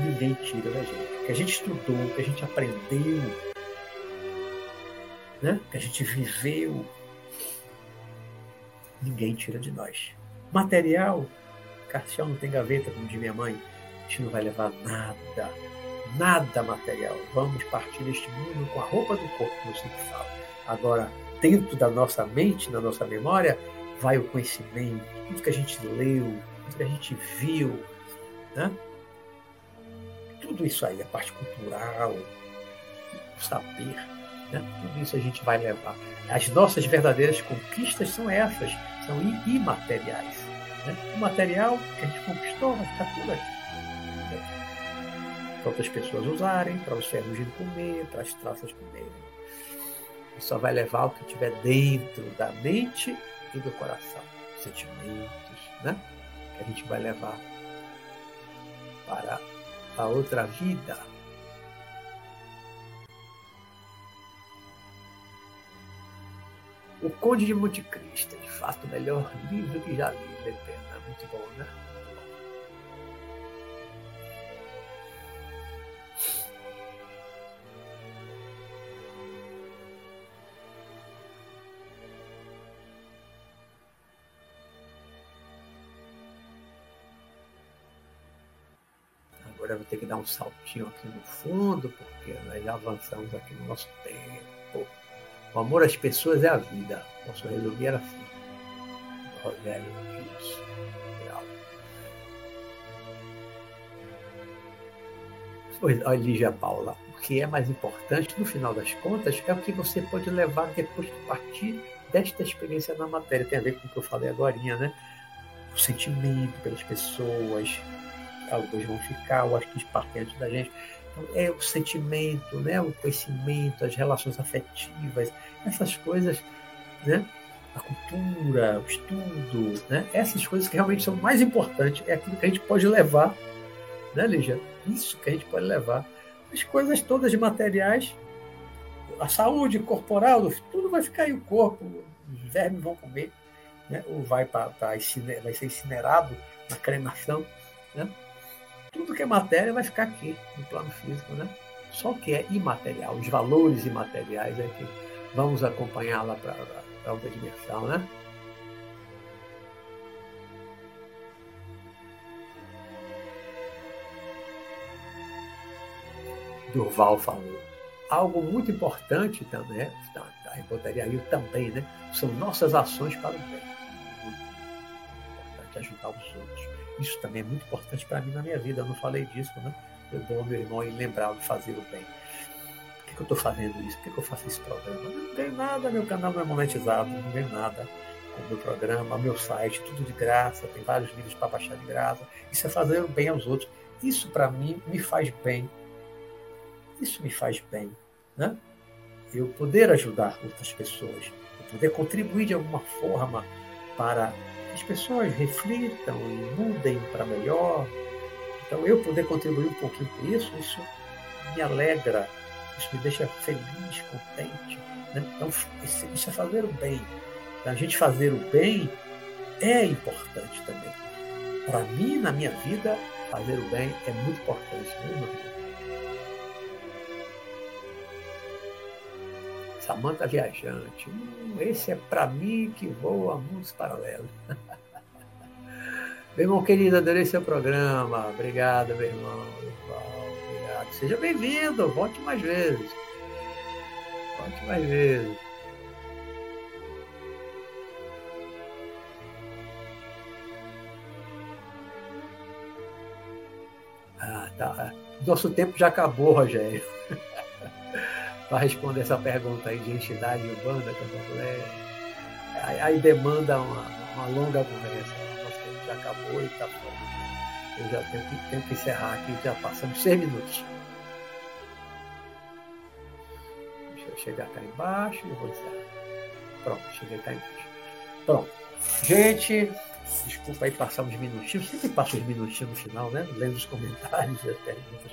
Ninguém tira da gente. O que a gente estudou, o que a gente aprendeu, né, que a gente viveu, ninguém tira de nós. Material, caixão não tem gaveta, como diz minha mãe, a gente não vai levar nada, nada material. Vamos partir deste mundo com a roupa do corpo, como eu sempre falo. Agora, dentro da nossa mente, na nossa memória, vai o conhecimento, tudo que a gente leu, tudo que a gente viu, né? Tudo isso aí, a parte cultural, o saber, né? tudo isso a gente vai levar. As nossas verdadeiras conquistas são essas, são imateriais. Né? O material que a gente conquistou vai ficar tudo aqui. Para outras pessoas usarem, para os ferrugem comer, para as traças comerem. Só vai levar o que tiver dentro da mente e do coração. Sentimentos, né? Que a gente vai levar para a outra vida. O Conde de Monte Cristo, de fato, o melhor livro que já li, Letena. Muito bom, né? Agora eu vou ter que dar um saltinho aqui no fundo, porque nós já avançamos aqui no nosso tempo. O amor às pessoas é a vida. Posso resumir assim. Rogério Rios. Pois, olha, Lígia Paula, o que é mais importante, no final das contas, é o que você pode levar depois de partir desta experiência na matéria. Tem a ver com o que eu falei agora, né? O sentimento pelas pessoas, alguns vão ficar, eu acho que partem antes da gente é o sentimento, né? o conhecimento, as relações afetivas, essas coisas, né? a cultura, o estudo, né? essas coisas que realmente são mais importantes, é aquilo que a gente pode levar, né, Lígia? Isso que a gente pode levar. As coisas todas materiais, a saúde corporal, tudo vai ficar aí, o corpo, os vermes vão comer, né? ou vai, pra, pra vai ser incinerado na cremação. Né? Que é matéria vai ficar aqui, no plano físico, né? Só o que é imaterial, os valores imateriais é que vamos acompanhar lá para outra dimensão, né? Durval falou. Algo muito importante também, da, da Rio também, né? São nossas ações para o bem. Muito importante ajudar os outros isso também é muito importante para mim na minha vida. Eu não falei disso, né? Eu dou ao meu irmão e lembrar de fazer o bem. Por que, que eu estou fazendo isso? Por que, que eu faço esse programa? Não ganho nada, meu canal não é monetizado, não ganho nada com o meu programa, meu site, tudo de graça, tem vários livros para baixar de graça. Isso é fazer o bem aos outros. Isso para mim me faz bem. Isso me faz bem, né? Eu poder ajudar outras pessoas, eu poder contribuir de alguma forma para as pessoas reflitam e mudem para melhor. Então, eu poder contribuir um pouquinho com isso, isso me alegra, isso me deixa feliz, contente. Né? Então, isso é fazer o bem. A gente fazer o bem é importante também. Para mim, na minha vida, fazer o bem é muito importante. Né, Samanta Viajante. Hum, esse é para mim que voa mundos paralelos. meu irmão querido, adorei seu programa. Obrigado, meu irmão. Obrigado. Seja bem-vindo. Volte mais vezes. Volte mais vezes. Ah, tá. Nosso tempo já acabou, Rogério para responder essa pergunta aí de entidade urbana, candomblé. Aí, aí demanda uma, uma, longa conversa. Nosso tempo já acabou e está fora. Eu já tenho que, tenho que encerrar aqui, já passamos seis minutos. Deixa eu chegar cá embaixo e vou encerrar. Pronto, cheguei cá embaixo. Pronto. Gente, Desculpa aí passar uns minutinhos, sempre passo uns minutinhos no final, né? Lendo os comentários e as perguntas.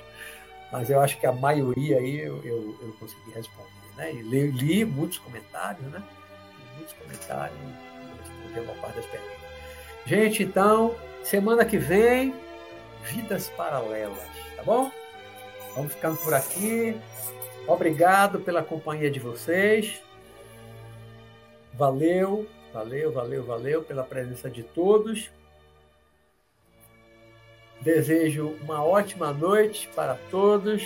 Mas eu acho que a maioria aí eu, eu, eu consegui responder, né? E li, li, muitos comentários, né? Muitos comentários respondi a maior parte das perguntas. Gente, então, semana que vem, vidas paralelas, tá bom? Vamos ficando por aqui. Obrigado pela companhia de vocês. Valeu, valeu, valeu, valeu pela presença de todos. Desejo uma ótima noite para todos,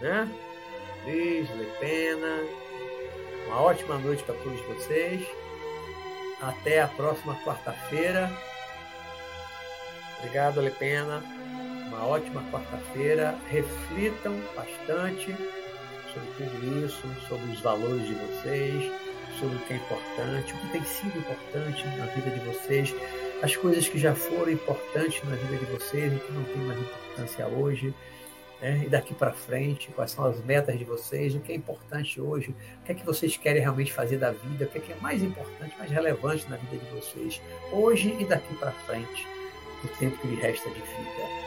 né? Luiz, Lepena, uma ótima noite para todos vocês. Até a próxima quarta-feira. Obrigado, Lepena. Uma ótima quarta-feira. Reflitam bastante sobre tudo isso, sobre os valores de vocês, sobre o que é importante, o que tem sido importante na vida de vocês, as coisas que já foram importantes na vida de vocês e que não tem mais importância hoje. Né? E daqui para frente, quais são as metas de vocês, o que é importante hoje, o que é que vocês querem realmente fazer da vida, o que é, que é mais importante, mais relevante na vida de vocês, hoje e daqui para frente, o tempo que lhe resta de vida.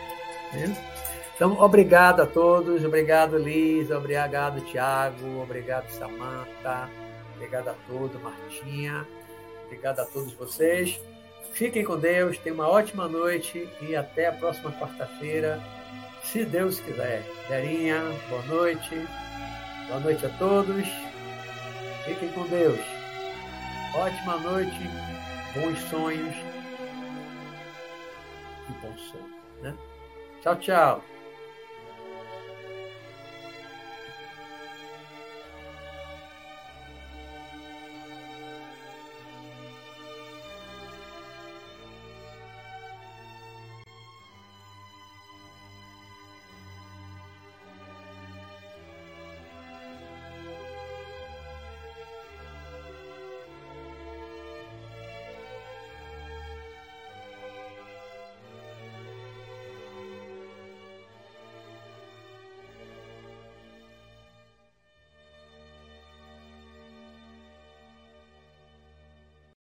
Né? Então, obrigado a todos, obrigado Liz, obrigado Tiago, obrigado Samanta, obrigado a todos, Martinha, obrigado a todos vocês. Fiquem com Deus, tenham uma ótima noite e até a próxima quarta-feira, se Deus quiser. Verinha, boa noite, boa noite a todos, fiquem com Deus. Ótima noite, bons sonhos e bom sono. Né? Tchau, tchau.